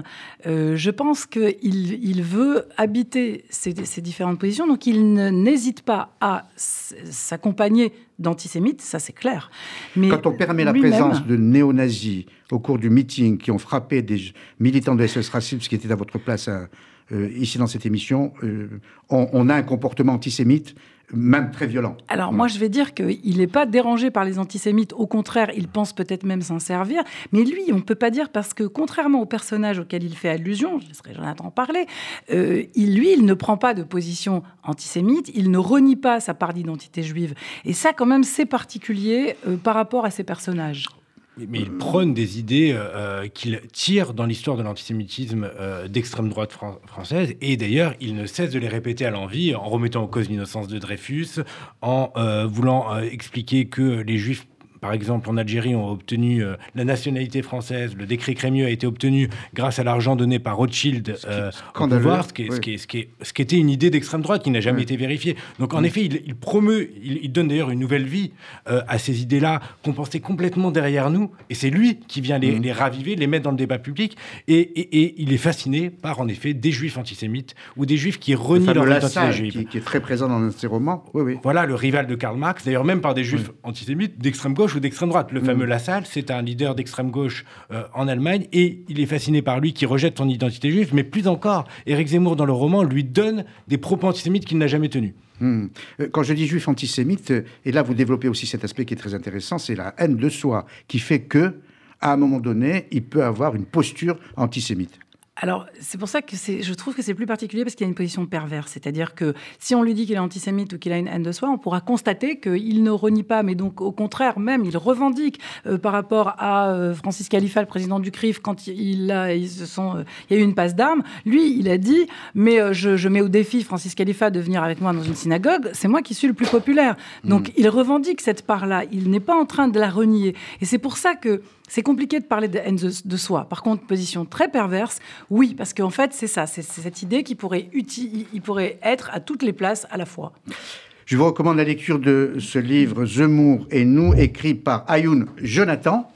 Euh, je pense qu'il il veut habiter ces, différentes positions, donc il n'hésite pas à s'accompagner d'antisémites, ça c'est clair. Mais Quand on permet la présence de néo-nazis au cours du meeting qui ont frappé des militants de SS Racisme, ce qui était à votre place à, euh, ici dans cette émission, euh, on, a un comportement antisémite même très violent. Alors moi je vais dire qu'il n'est pas dérangé par les antisémites, au contraire il pense peut-être même s'en servir, mais lui on ne peut pas dire parce que contrairement au personnage auquel il fait allusion, je laisserai Jonathan parler, euh, il, lui il ne prend pas de position antisémite, il ne renie pas sa part d'identité juive, et ça quand même c'est particulier par rapport à ses personnages. Mais il prône des idées euh, euh, qu'il tire dans l'histoire de l'antisémitisme euh, d'extrême droite française. Et d'ailleurs, il ne cesse de les répéter à l'envie en remettant en cause l'innocence de Dreyfus, en voulant expliquer que les juifs par exemple, en Algérie, ont obtenu euh, la nationalité française. Le décret Crémieux a été obtenu grâce à l'argent donné par Rothschild euh, au pouvoir, ce qui, ce, qui, ce, qui ce qui, était une idée d'extrême droite qui n'a jamais été vérifiée. Donc, en effet, il, promeut, il, donne d'ailleurs une nouvelle vie euh, à ces idées-là qu'on pensait complètement derrière nous. Et c'est lui qui vient les, les, raviver, les mettre dans le débat public. Et, et, il est fasciné par, en effet, des juifs antisémites ou des juifs qui renient leur identité juive. Qui, qui, est très présent dans ses romans. Oui, oui. Voilà, le rival de Karl Marx, d'ailleurs, même par des juifs antisémites d'extrême gauche ou d'extrême droite. Le fameux mm. Lassalle, c'est un leader d'extrême gauche euh, en Allemagne et il est fasciné par lui qui rejette son identité juive. Mais plus encore, Éric Zemmour, dans le roman, lui donne des propos antisémites qu'il n'a jamais tenus. Mm. Euh, quand je dis juif antisémite, euh, et là vous développez aussi cet aspect qui est très intéressant, c'est la haine de soi qui fait que, à un moment donné, il peut avoir une posture antisémite. Alors, c'est pour ça que je trouve que c'est plus particulier parce qu'il y a une position perverse. C'est-à-dire que si on lui dit qu'il est antisémite ou qu'il a une haine de soi, on pourra constater qu'il ne renie pas, mais donc au contraire, même, il revendique euh, par rapport à euh, Francis Khalifa, le président du CRIF, quand il, a, ils se sont, euh, il y a eu une passe d'armes. Lui, il a dit Mais je, mets au défi Francis Khalifa de venir avec moi dans une synagogue, c'est moi qui suis le plus populaire. Donc, mm. il revendique cette part-là. Il n'est pas en train de la renier. Et c'est pour ça que c'est compliqué de parler de haine de, soi. Par contre, position très perverse, oui, parce qu'en fait, c'est ça, c'est cette idée qui pourrait, il pourrait être à toutes les places à la fois. Je vous recommande la lecture de ce livre Zemmour et nous, écrit par Ayoun Jonathan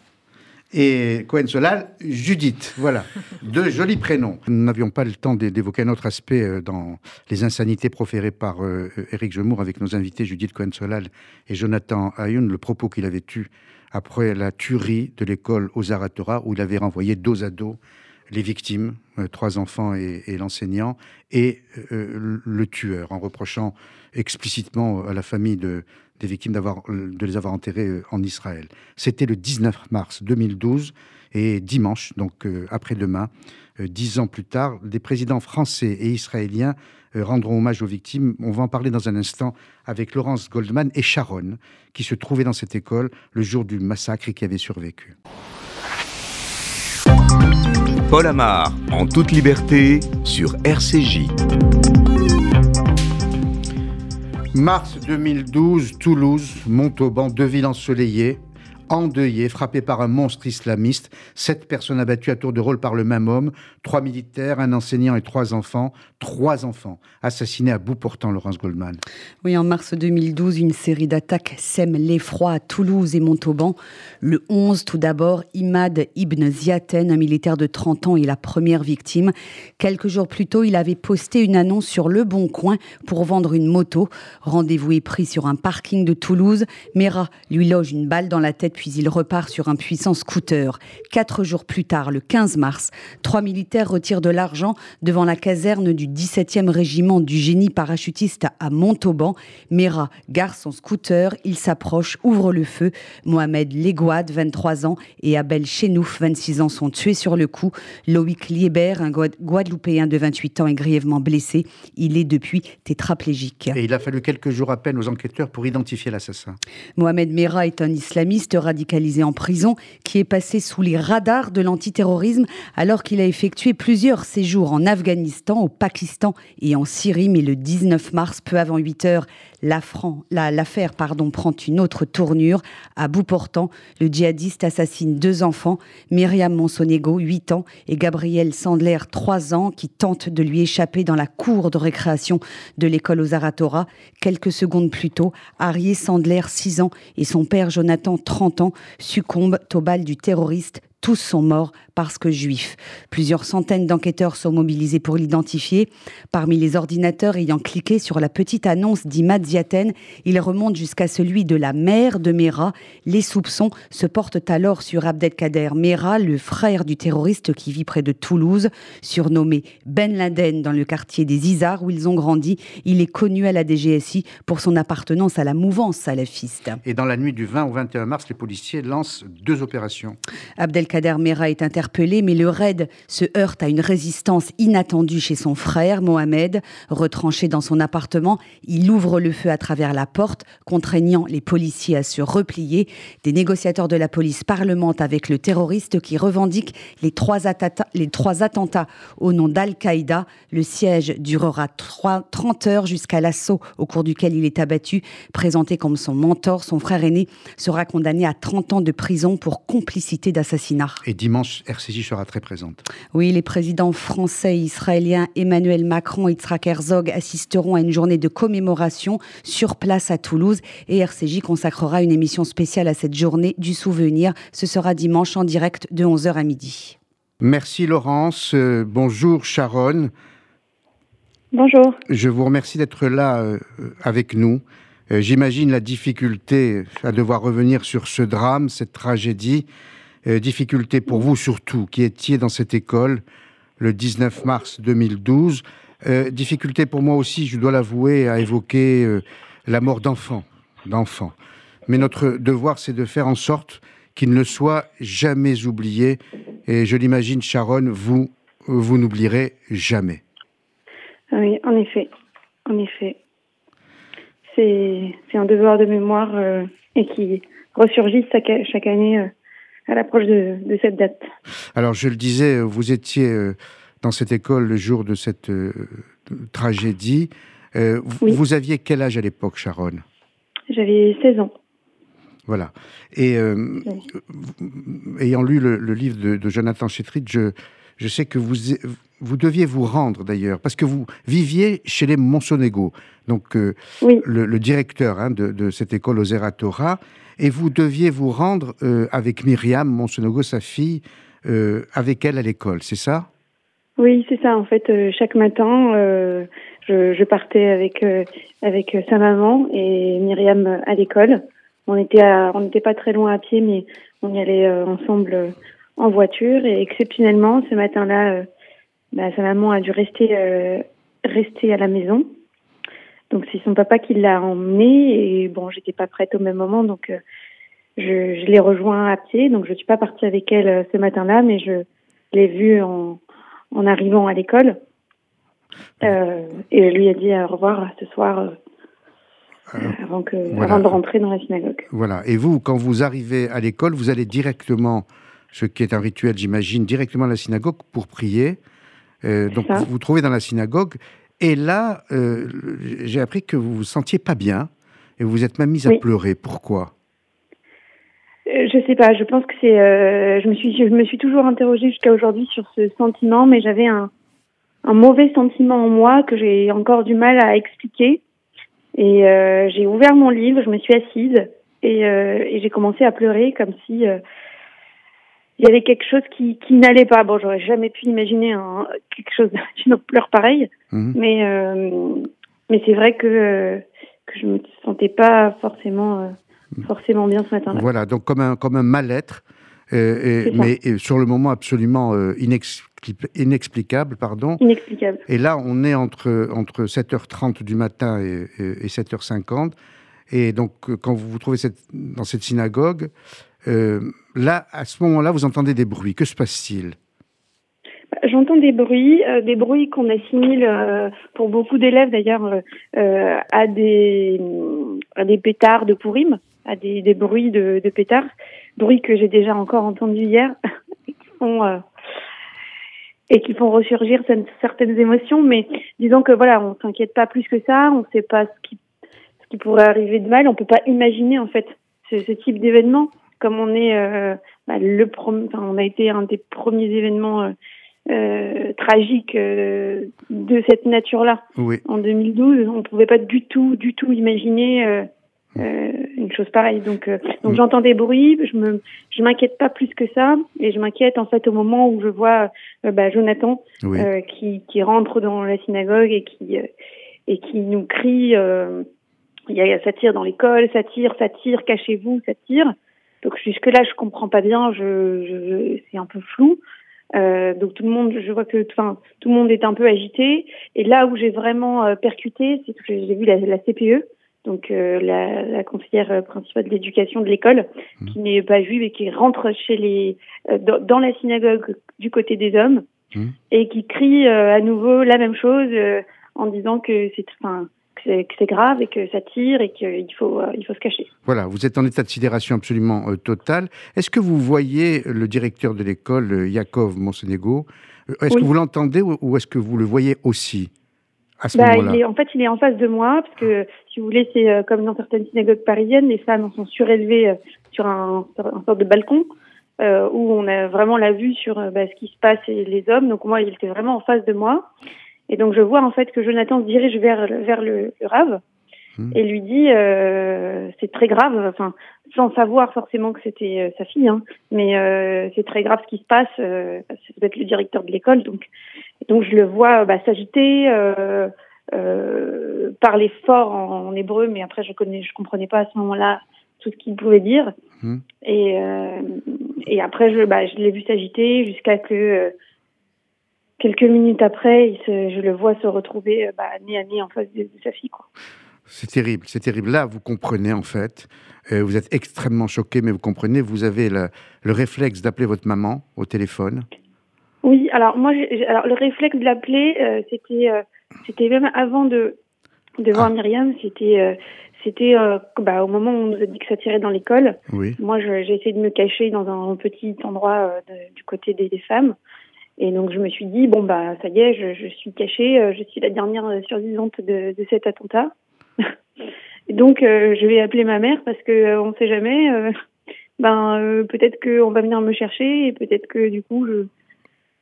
et Cohen Solal, Judith. Voilà, deux <laughs> jolis prénoms. Nous n'avions pas le temps d'évoquer un autre aspect euh, dans les insanités proférées par euh, Éric Zemmour avec nos invités Judith Cohen Solal et Jonathan Ayoun, le propos qu'il avait eu après la tuerie de l'école aux Torah où il avait renvoyé dos à dos les victimes, euh, trois enfants et, l'enseignant, et euh, le tueur, en reprochant explicitement à la famille de, des victimes de les avoir enterrés euh, en Israël. C'était le 19 mars 2012, et dimanche, donc après-demain, dix ans plus tard, des présidents français et israéliens euh, rendront hommage aux victimes. On va en parler dans un instant avec Laurence Goldman et Sharon, qui se trouvaient dans cette école le jour du massacre et qui avaient survécu. Paul Amar, en toute liberté, sur RCJ. Mars 2012, Toulouse, Montauban, deux villes ensoleillées. Endeuillé, frappé par un monstre islamiste. Sept personnes abattues à tour de rôle par le même homme, trois militaires, un enseignant et trois enfants. Trois enfants assassinés à bout portant, Laurence Goldman. Oui, en mars 2012, une série d'attaques sème l'effroi à Toulouse et Montauban. Le 11, tout d'abord, Imad Ibn Ziaten, un militaire de 30 ans, est la première victime. Quelques jours plus tôt, il avait posté une annonce sur Le Bon Coin pour vendre une moto. Rendez-vous est pris sur un parking de Toulouse. Mera lui loge une balle dans la tête puis il repart sur un puissant scooter. Quatre jours plus tard, le 15 mars, trois militaires retirent de l'argent devant la caserne du 17e régiment du génie parachutiste à Montauban. Mera gare son scooter, il s'approche, ouvre le feu. Mohamed Legouad, 23 ans, et Abel Chenouf, 26 ans, sont tués sur le coup. Loïc Liebert, un Guadeloupéen de 28 ans, est grièvement blessé. Il est depuis tétraplégique. Et il a fallu quelques jours à peine aux enquêteurs pour identifier l'assassin. Mohamed Mera est un islamiste radicalisé en prison qui est passé sous les radars de l'antiterrorisme alors qu'il a effectué plusieurs séjours en Afghanistan, au Pakistan et en Syrie. Mais le 19 mars, peu avant 8 heures, l'affaire pardon, prend une autre tournure. À bout portant, le djihadiste assassine deux enfants, Myriam Monsonego, 8 ans, et Gabriel Sandler, 3 ans, qui tentent de lui échapper dans la cour de récréation de l'école aux Aratora. Quelques secondes plus tôt, Arié Sandler, 6 ans, et son père Jonathan, 30 ans, succombent au bal du terroriste tous sont morts parce que juifs. Plusieurs centaines d'enquêteurs sont mobilisés pour l'identifier. Parmi les ordinateurs ayant cliqué sur la petite annonce d'Imad Ziaten, il remonte jusqu'à celui de la mère de Mera. Les soupçons se portent alors sur Abdelkader Mera, le frère du terroriste qui vit près de Toulouse. Surnommé Ben Laden dans le quartier des Izars où ils ont grandi, il est connu à la DGSI pour son appartenance à la mouvance salafiste. Et dans la nuit du 20 au 21 mars, les policiers lancent deux opérations. Kader Mera est interpellé, mais le raid se heurte à une résistance inattendue chez son frère, Mohamed. Retranché dans son appartement, il ouvre le feu à travers la porte, contraignant les policiers à se replier. Des négociateurs de la police parlementent avec le terroriste qui revendique les trois, les trois attentats au nom d'Al-Qaïda. Le siège durera 30 heures jusqu'à l'assaut au cours duquel il est abattu. Présenté comme son mentor, son frère aîné sera condamné à 30 ans de prison pour complicité d'assassinat. Et dimanche, RCJ sera très présente. Oui, les présidents français et israéliens Emmanuel Macron et Yitzhak Herzog assisteront à une journée de commémoration sur place à Toulouse et RCJ consacrera une émission spéciale à cette journée du souvenir. Ce sera dimanche en direct de 11h à midi. Merci Laurence. Euh, bonjour Sharon. Bonjour. Je vous remercie d'être là euh, avec nous. Euh, j'imagine la difficulté à devoir revenir sur ce drame, cette tragédie. Euh, difficulté pour vous surtout, qui étiez dans cette école le 19 mars 2012. Euh, difficulté pour moi aussi, je dois l'avouer, à évoquer euh, la mort d'enfants, d'enfants. Mais notre devoir, c'est de faire en sorte qu'il ne soit jamais oublié. Et je l'imagine, Sharon, vous, vous n'oublierez jamais. Oui, en effet, en effet. C'est un devoir de mémoire et qui ressurgit chaque année à l'approche de, cette date. Alors, je le disais, vous étiez euh, dans cette école le jour de cette euh, tragédie. Euh, vous aviez quel âge à l'époque, Sharon? J'avais 16 ans. Voilà. Et ayant lu le, livre de, Jonathan Chetrit, je, je sais que vous, vous deviez vous rendre d'ailleurs, parce que vous viviez chez les Monsonego, donc le, directeur hein, de, de, cette école aux Eratora, et vous deviez vous rendre euh, avec Myriam Monsonogo, sa fille, euh, avec elle à l'école, c'est ça? Oui, c'est ça. En fait, euh, chaque matin, je, partais avec avec sa maman et Myriam à l'école. On était on n'était pas très loin à pied, mais on y allait ensemble en voiture. Et exceptionnellement, ce matin-là, bah, sa maman a dû rester rester à la maison donc c'est son papa qui l'a emmené et bon, j'étais pas prête au même moment, donc euh, je, je l'ai rejoint à pied. Donc je suis pas partie avec elle euh, ce matin-là, mais je l'ai vue en, en arrivant à l'école euh, et je lui ai dit au revoir ce soir. avant, que, avant de rentrer dans la synagogue. Voilà. Et vous, quand vous arrivez à l'école, vous allez directement, ce qui est un rituel, j'imagine, directement à la synagogue pour prier. donc vous vous trouvez dans la synagogue et là, euh, j'ai appris que vous vous sentiez pas bien et vous vous êtes même mise à pleurer. Pourquoi? Je sais pas. Je pense que c'est. je me suis, je me suis toujours interrogée jusqu'à aujourd'hui sur ce sentiment, mais j'avais un, un mauvais sentiment en moi que j'ai encore du mal à expliquer. Et j'ai ouvert mon livre, je me suis assise et, et j'ai commencé à pleurer comme si il y avait quelque chose qui, qui n'allait pas. Bon, j'aurais jamais pu imaginer un, quelque chose <laughs> d'une ampleur pareille, mhm. mais euh, mais c'est vrai que que je me sentais pas forcément euh, forcément bien ce matin-là. Voilà, donc comme un comme un mal-être, euh, mais sur le moment absolument inexplicable, pardon. Inexplicable. Et là, on est entre entre 7h30 du matin et, et 7h50. Et donc, quand vous vous trouvez cette, dans cette synagogue, euh, là, à ce moment-là, vous entendez des bruits. Que se passe-t-il? Bah, J'entends des bruits, euh, des bruits qu'on assimile euh, pour beaucoup d'élèves d'ailleurs à des à des pétards de Pourim, à des, bruits de, pétards, bruits que j'ai déjà encore entendus hier, <laughs> et qui font ressurgir certaines émotions. Mais disons que voilà, on s'inquiète pas plus que ça, on ne sait pas ce qui pourrait arriver de mal, on peut pas imaginer en fait ce, ce type d'événement comme on est euh, bah, le enfin, on a été un des premiers événements euh, euh tragiques de cette nature-là en 2012, on ne pouvait pas du tout, du tout imaginer une chose pareille. Donc, donc j'entends des bruits, je me, je m'inquiète pas plus que ça, et je m'inquiète en fait au moment où je vois bah, Jonathan qui, qui rentre dans la synagogue et qui et qui nous crie. il y a, ça tire dans l'école, ça tire, ça tire, cachez-vous, ça tire. Donc jusque là, je comprends pas bien, je, je c'est un peu flou. Euh, donc tout le monde, je vois que, enfin, tout le monde est un peu agité. Et là où j'ai vraiment euh, percuté, c'est que j'ai vu la, la, CPE, donc euh, la, la, conseillère principale de l'éducation de l'école, mmh. qui n'est pas juive et qui rentre chez les, euh, dans, dans, la synagogue du côté des hommes mmh. et qui crie à nouveau la même chose en disant que c'est, enfin, que c'est grave et que ça tire et qu'il faut, euh, il faut se cacher. Voilà, vous êtes en état de sidération absolument euh, total. Est-ce que vous voyez le directeur de l'école, euh, Yakov Monsenego Est-ce que vous l'entendez ou, est-ce que vous le voyez aussi à ce bah, moment-là En fait, il est en face de moi, parce que si vous voulez, c'est comme dans certaines synagogues parisiennes, les femmes sont surélevées sur un, un sorte de balcon. où on a vraiment la vue sur bah, ce qui se passe et les hommes. Donc moi, il était vraiment en face de moi. Et donc je vois en fait que Jonathan se dirige vers vers le, le Rave hmm. et lui dit euh, c'est très grave, enfin sans savoir forcément que c'était euh, sa fille, hein, mais euh, c'est très grave ce qui se passe. Euh, c'est peut-être le directeur de l'école, donc donc je le vois bah, s'agiter, euh, euh, parler fort en, en, hébreu, mais après je connais, je comprenais pas à ce moment-là tout ce qu'il pouvait dire. Hmm. Et et après je bah, je l'ai vu s'agiter jusqu'à que quelques minutes après, je le vois se retrouver euh, bah, nez à nez en face de, sa fille. C'est terrible, c'est terrible. Là, vous comprenez en fait, euh, vous êtes extrêmement choqué, mais vous comprenez, vous avez le, réflexe d'appeler votre maman au téléphone. Oui, alors moi, alors le réflexe de l'appeler, euh, c'était, c'était même avant de, de voir ah. Myriam, c'était, c'était bah, au moment où on nous a dit que ça tirait dans l'école. Oui. Moi, j'ai essayé de me cacher dans un petit endroit du côté des, des femmes. Et donc je me suis dit bon bah ça y est, je, je suis cachée, euh, je suis la dernière survivante de, de cet attentat. <laughs> et donc euh, je vais appeler ma mère parce que euh, on sait jamais. <laughs> ben peut-être qu'on va venir me chercher et peut-être que du coup je,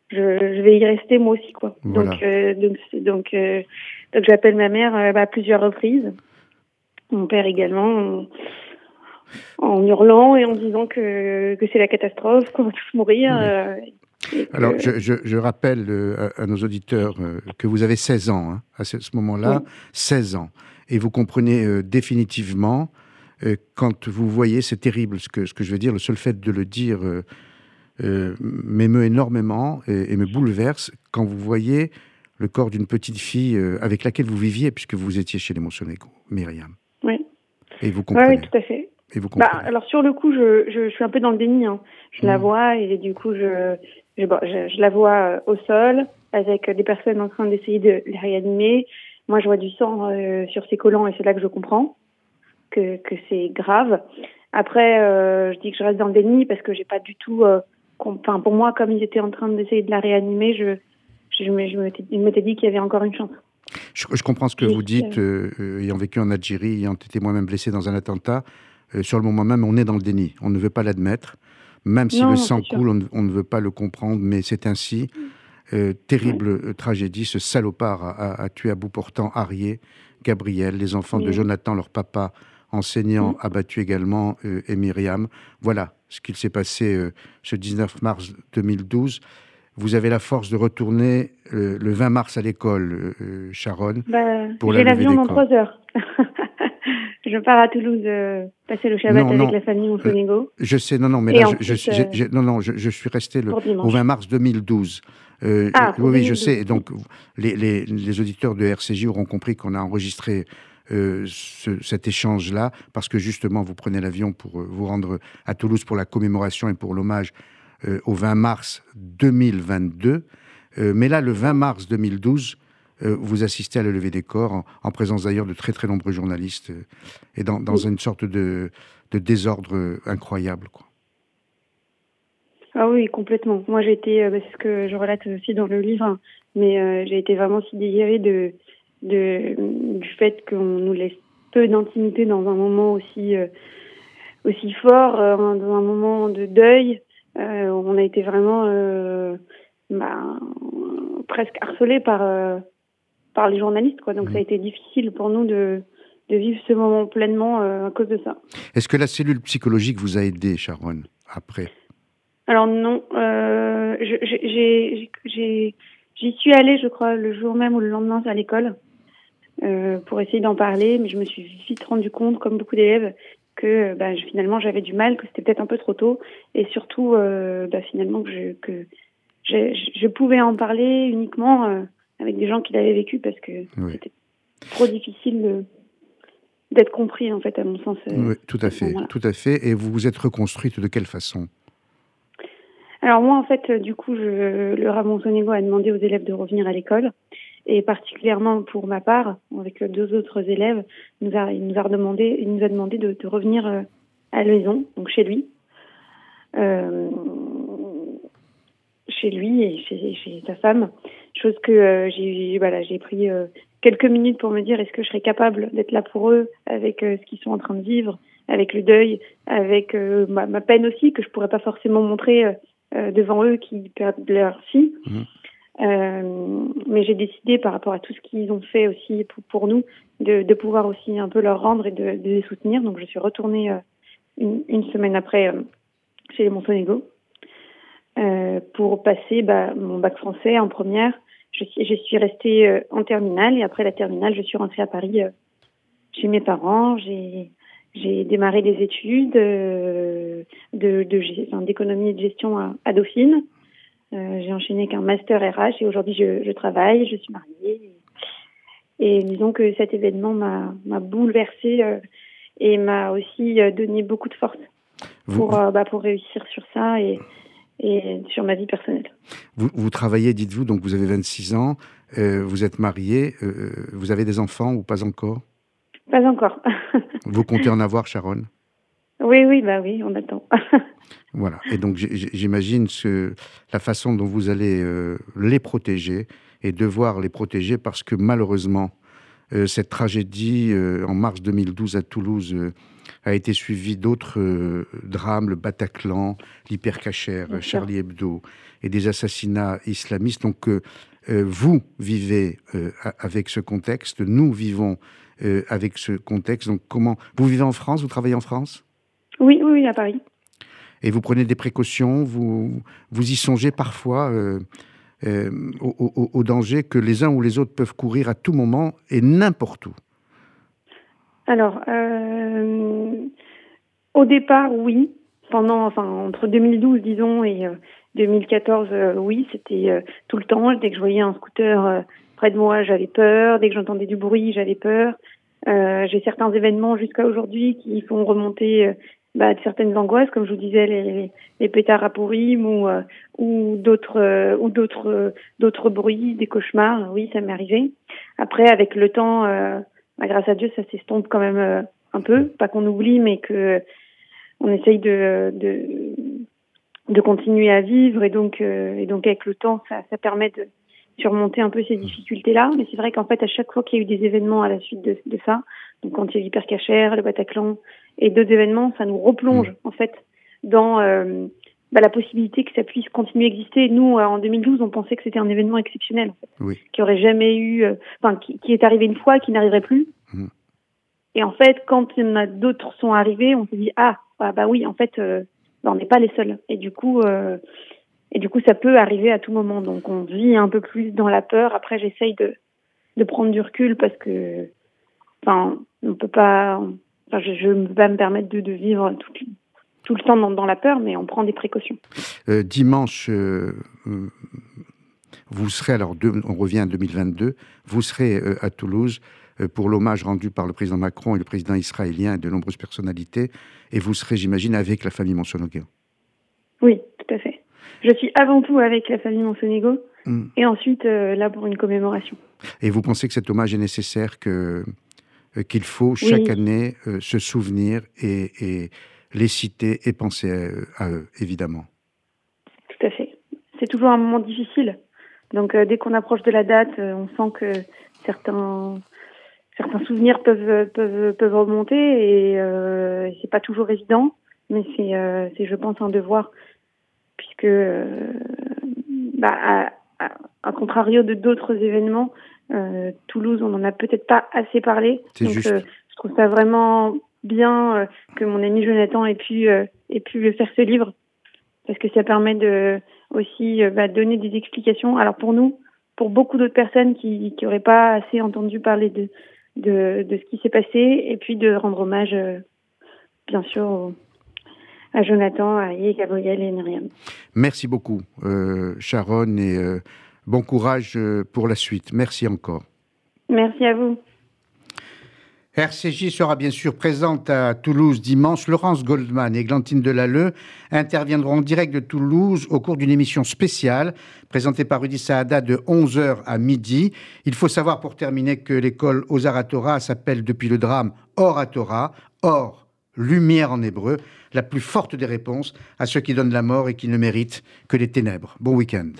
je, je vais y rester moi aussi quoi. Donc donc donc donc j'appelle ma mère à plusieurs reprises. Mon père également. En, hurlant et en disant que, que c'est la catastrophe, qu'on va tous mourir. Alors, je, rappelle euh, à, nos auditeurs euh, que vous avez 16 ans, hein, à ce, moment-là, 16 ans. Et vous comprenez euh, définitivement, quand vous voyez, c'est terrible ce que, ce que je veux dire, le seul fait de le dire m'émeut énormément et, me bouleverse quand vous voyez le corps d'une petite fille avec laquelle vous viviez, puisque vous étiez chez les Monsonego, Myriam. Oui. Et vous comprenez. Oui, tout à fait. Et vous bah, alors sur le coup, je, je, suis un peu dans le déni. Hein. Je la mmh. vois et du coup, je, je, je, la vois euh, au sol avec des personnes en train d'essayer de les réanimer. Moi, je vois du sang euh, sur ses collants et c'est là que je comprends que, que c'est grave. Après, euh, je dis que je reste dans le déni parce que j'ai pas du tout. Enfin, pour moi, comme ils étaient en train d'essayer de la réanimer, je, je, m'étais dit qu'il y avait encore une chance. Je, je comprends ce que vous dites, ayant vécu en Algérie, ayant été moi-même blessé dans un attentat. sur le moment même, on est dans le déni. On ne veut pas l'admettre. Même si le sang coule, on ne, veut pas le comprendre, mais c'est ainsi. terrible tragédie, ce salopard a, tué à bout portant Arié, Gabriel, les enfants de Jonathan, leur papa, enseignant, a battu également, et Myriam. Voilà ce qu'il s'est passé ce 19 mars 2012. Vous avez la force de retourner euh, le 20 mars à l'école, euh, Sharon. Bah, J'ai l'avion dans trois heures. <laughs> je pars à Toulouse euh, passer le Shabbat avec la famille Monténégro. je sais, non, non, mais là, je, non, non, je, suis resté le, au 20 mars 2012. ah, oui, je sais. Et donc, les, les, les, auditeurs de RCJ auront compris qu'on a enregistré cet échange-là, parce que justement, vous prenez l'avion pour vous rendre à Toulouse pour la commémoration et pour l'hommage euh, au 20 mars 2022. Euh, mais là, le 20 mars 2012, euh, vous assistez à la levée des corps, en, présence d'ailleurs de très très nombreux journalistes, et dans, une sorte de, désordre incroyable. Quoi. Ah oui, complètement. Moi, j'ai été, bah, c'est ce que je relate aussi dans le livre, hein, mais j'ai été vraiment sidérée de, de, du fait qu'on nous laisse peu d'intimité dans un moment aussi, aussi fort, dans un moment de deuil, euh, on a été vraiment euh, bah, presque harcelés par euh, par les journalistes, quoi. Donc ça a mmh. été difficile pour nous de de vivre ce moment pleinement à cause de ça. Est-ce que la cellule psychologique vous a aidé, Sharon, après? Alors non, j'y suis allée, je crois, le jour même ou le lendemain à l'école pour essayer d'en parler, mais je me suis vite rendu compte, comme beaucoup d'élèves, que bah, finalement j'avais du mal, que c'était peut-être un peu trop tôt, et surtout euh, bah, finalement que, je, que je, pouvais en parler uniquement euh, avec des gens qui l'avaient vécu parce que c'était trop difficile d'être compris en fait à mon sens. Euh, oui, tout à fait, tout à fait. Et vous vous êtes reconstruite de quelle façon? Alors moi en fait, du coup, je, le Ramon Sonego a demandé aux élèves de revenir à l'école et particulièrement pour ma part, avec deux autres élèves, nous a, il nous a demandé, il nous a demandé de, revenir euh, à la maison, donc chez lui, euh, chez lui et chez, sa femme. Chose que euh, j'ai, voilà, j'ai pris quelques minutes pour me dire est-ce que je serais capable d'être là pour eux avec ce qu'ils sont en train de vivre, avec le deuil, avec ma, peine aussi que je pourrais pas forcément montrer devant eux qui perdent leur fille. Mmh. Euh, mais j'ai décidé par rapport à tout ce qu'ils ont fait aussi pour, nous de, de, pouvoir aussi un peu leur rendre et de, de les soutenir. Donc je suis retournée euh, une, une, semaine après euh, chez les Monténégro euh, pour passer bah, mon bac français en première. Je, je suis restée en terminale et après la terminale, je suis rentrée à Paris chez mes parents. J'ai j'ai démarré des études de d'économie de, de gestion à, à Dauphine. Euh, j'ai enchaîné qu'un master RH et aujourd'hui je, je, travaille, je suis mariée. Et, disons que cet événement m'a bouleversée euh, et m'a aussi euh, donné beaucoup de force pour, bah, pour réussir sur ça et, et sur ma vie personnelle. Vous, vous travaillez, dites-vous, donc vous avez 26 ans, vous êtes mariée, vous avez des enfants ou pas encore? Pas encore. <laughs> vous comptez en avoir, Sharon? Oui, oui, bah oui, on attend. <laughs> Voilà. Et donc, j'imagine la façon dont vous allez euh, les protéger et devoir les protéger parce que malheureusement, euh, cette tragédie euh, en mars 2012 à Toulouse a été suivie d'autres drames, le Bataclan, l'hypercachère, Charlie Hebdo et des assassinats islamistes. Donc, vous vivez avec ce contexte, nous vivons avec ce contexte. Donc, comment vous vivez en France Vous travaillez en France? Oui, oui, à Paris et vous prenez des précautions, vous, vous y songez parfois euh, euh, au, danger que les uns ou les autres peuvent courir à tout moment et n'importe où. Alors, euh, au départ, oui. Pendant, enfin, entre 2012, disons, et 2014, oui, c'était tout le temps. Dès que je voyais un scooter près de moi, j'avais peur. Dès que j'entendais du bruit, j'avais peur. J'ai certains événements jusqu'à aujourd'hui qui font remonter bah, certaines angoisses, comme je vous disais, les, les pétards à pourrim ou, euh, ou d'autres euh, ou d'autres euh, d'autres bruits, des cauchemars. Oui, ça m'est arrivé. Après, avec le temps, bah, grâce à Dieu, ça s'estompe quand même un peu. Pas qu'on oublie, mais que on essaye de, de de continuer à vivre et donc et donc avec le temps, ça, ça permet de surmonter un peu ces difficultés-là. Mais c'est vrai qu'en fait, à chaque fois qu'il y a eu des événements à la suite de, de ça, donc quand il y a eu l'hypercachère, le Bataclan, et d'autres événements, ça nous replonge, en fait, dans bah, la possibilité que ça puisse continuer à exister. Nous, en 2012, on pensait que c'était un événement exceptionnel, qui aurait jamais eu, enfin, qui, qui, est arrivé une fois, qui n'arriverait plus. Mmh. Et en fait, quand il y en a d'autres sont arrivés, on s'est dit ah bah, bah oui, en fait, euh, bah, on n'est pas les seuls. Et du coup, euh, et du coup, ça peut arriver à tout moment. Donc, on vit un peu plus dans la peur. Après, j'essaye de de prendre du recul parce que, enfin, on peut pas. Enfin, je ne peux pas me permettre de, de vivre tout, tout le temps dans, dans, la peur, mais on prend des précautions. Euh, dimanche, euh, vous serez alors, on revient en 2022, vous serez à Toulouse euh, pour l'hommage rendu par le président Macron et le président israélien et de nombreuses personnalités. Et vous serez, j'imagine, avec la famille Monsonego. Oui, tout à fait. Je suis avant tout avec la famille Monsonego hmm. et ensuite euh, là pour une commémoration. Et vous pensez que cet hommage est nécessaire, que euh, qu'il faut chaque année se souvenir et, les citer et penser à, eux, évidemment. Tout à fait. C'est toujours un moment difficile. Donc dès qu'on approche de la date, on sent que certains certains souvenirs peuvent peuvent peuvent remonter et euh, c'est pas toujours évident, mais c'est euh, c'est je pense un devoir puisque euh, bah, à, contrario de d'autres événements, euh, Toulouse on en a peut-être pas assez parlé. Donc je trouve ça vraiment bien que mon ami Jonathan ait pu ait pu faire ce livre parce que ça permet de aussi bah, donner des explications. Alors pour nous, pour beaucoup d'autres personnes qui n'auraient pas assez entendu parler de, de, de ce qui s'est passé et puis de rendre hommage, euh, bien sûr, à Jonathan, à Yé, Gabriel et Myriam. Merci beaucoup, euh, Sharon, et euh, bon courage pour la suite. Merci encore. Merci à vous. RCJ sera bien sûr présente à Toulouse dimanche. Laurence Goldman et Glantine Delalleux interviendront en direct de Toulouse au cours d'une émission spéciale présentée par Rudy Saada de 11h à midi. Il faut savoir pour terminer que l'école Ozaratora s'appelle depuis le drame Oratora, Or, lumière en hébreu, la plus forte des réponses à ceux qui donnent la mort et qui ne méritent que les ténèbres. Bon week-end.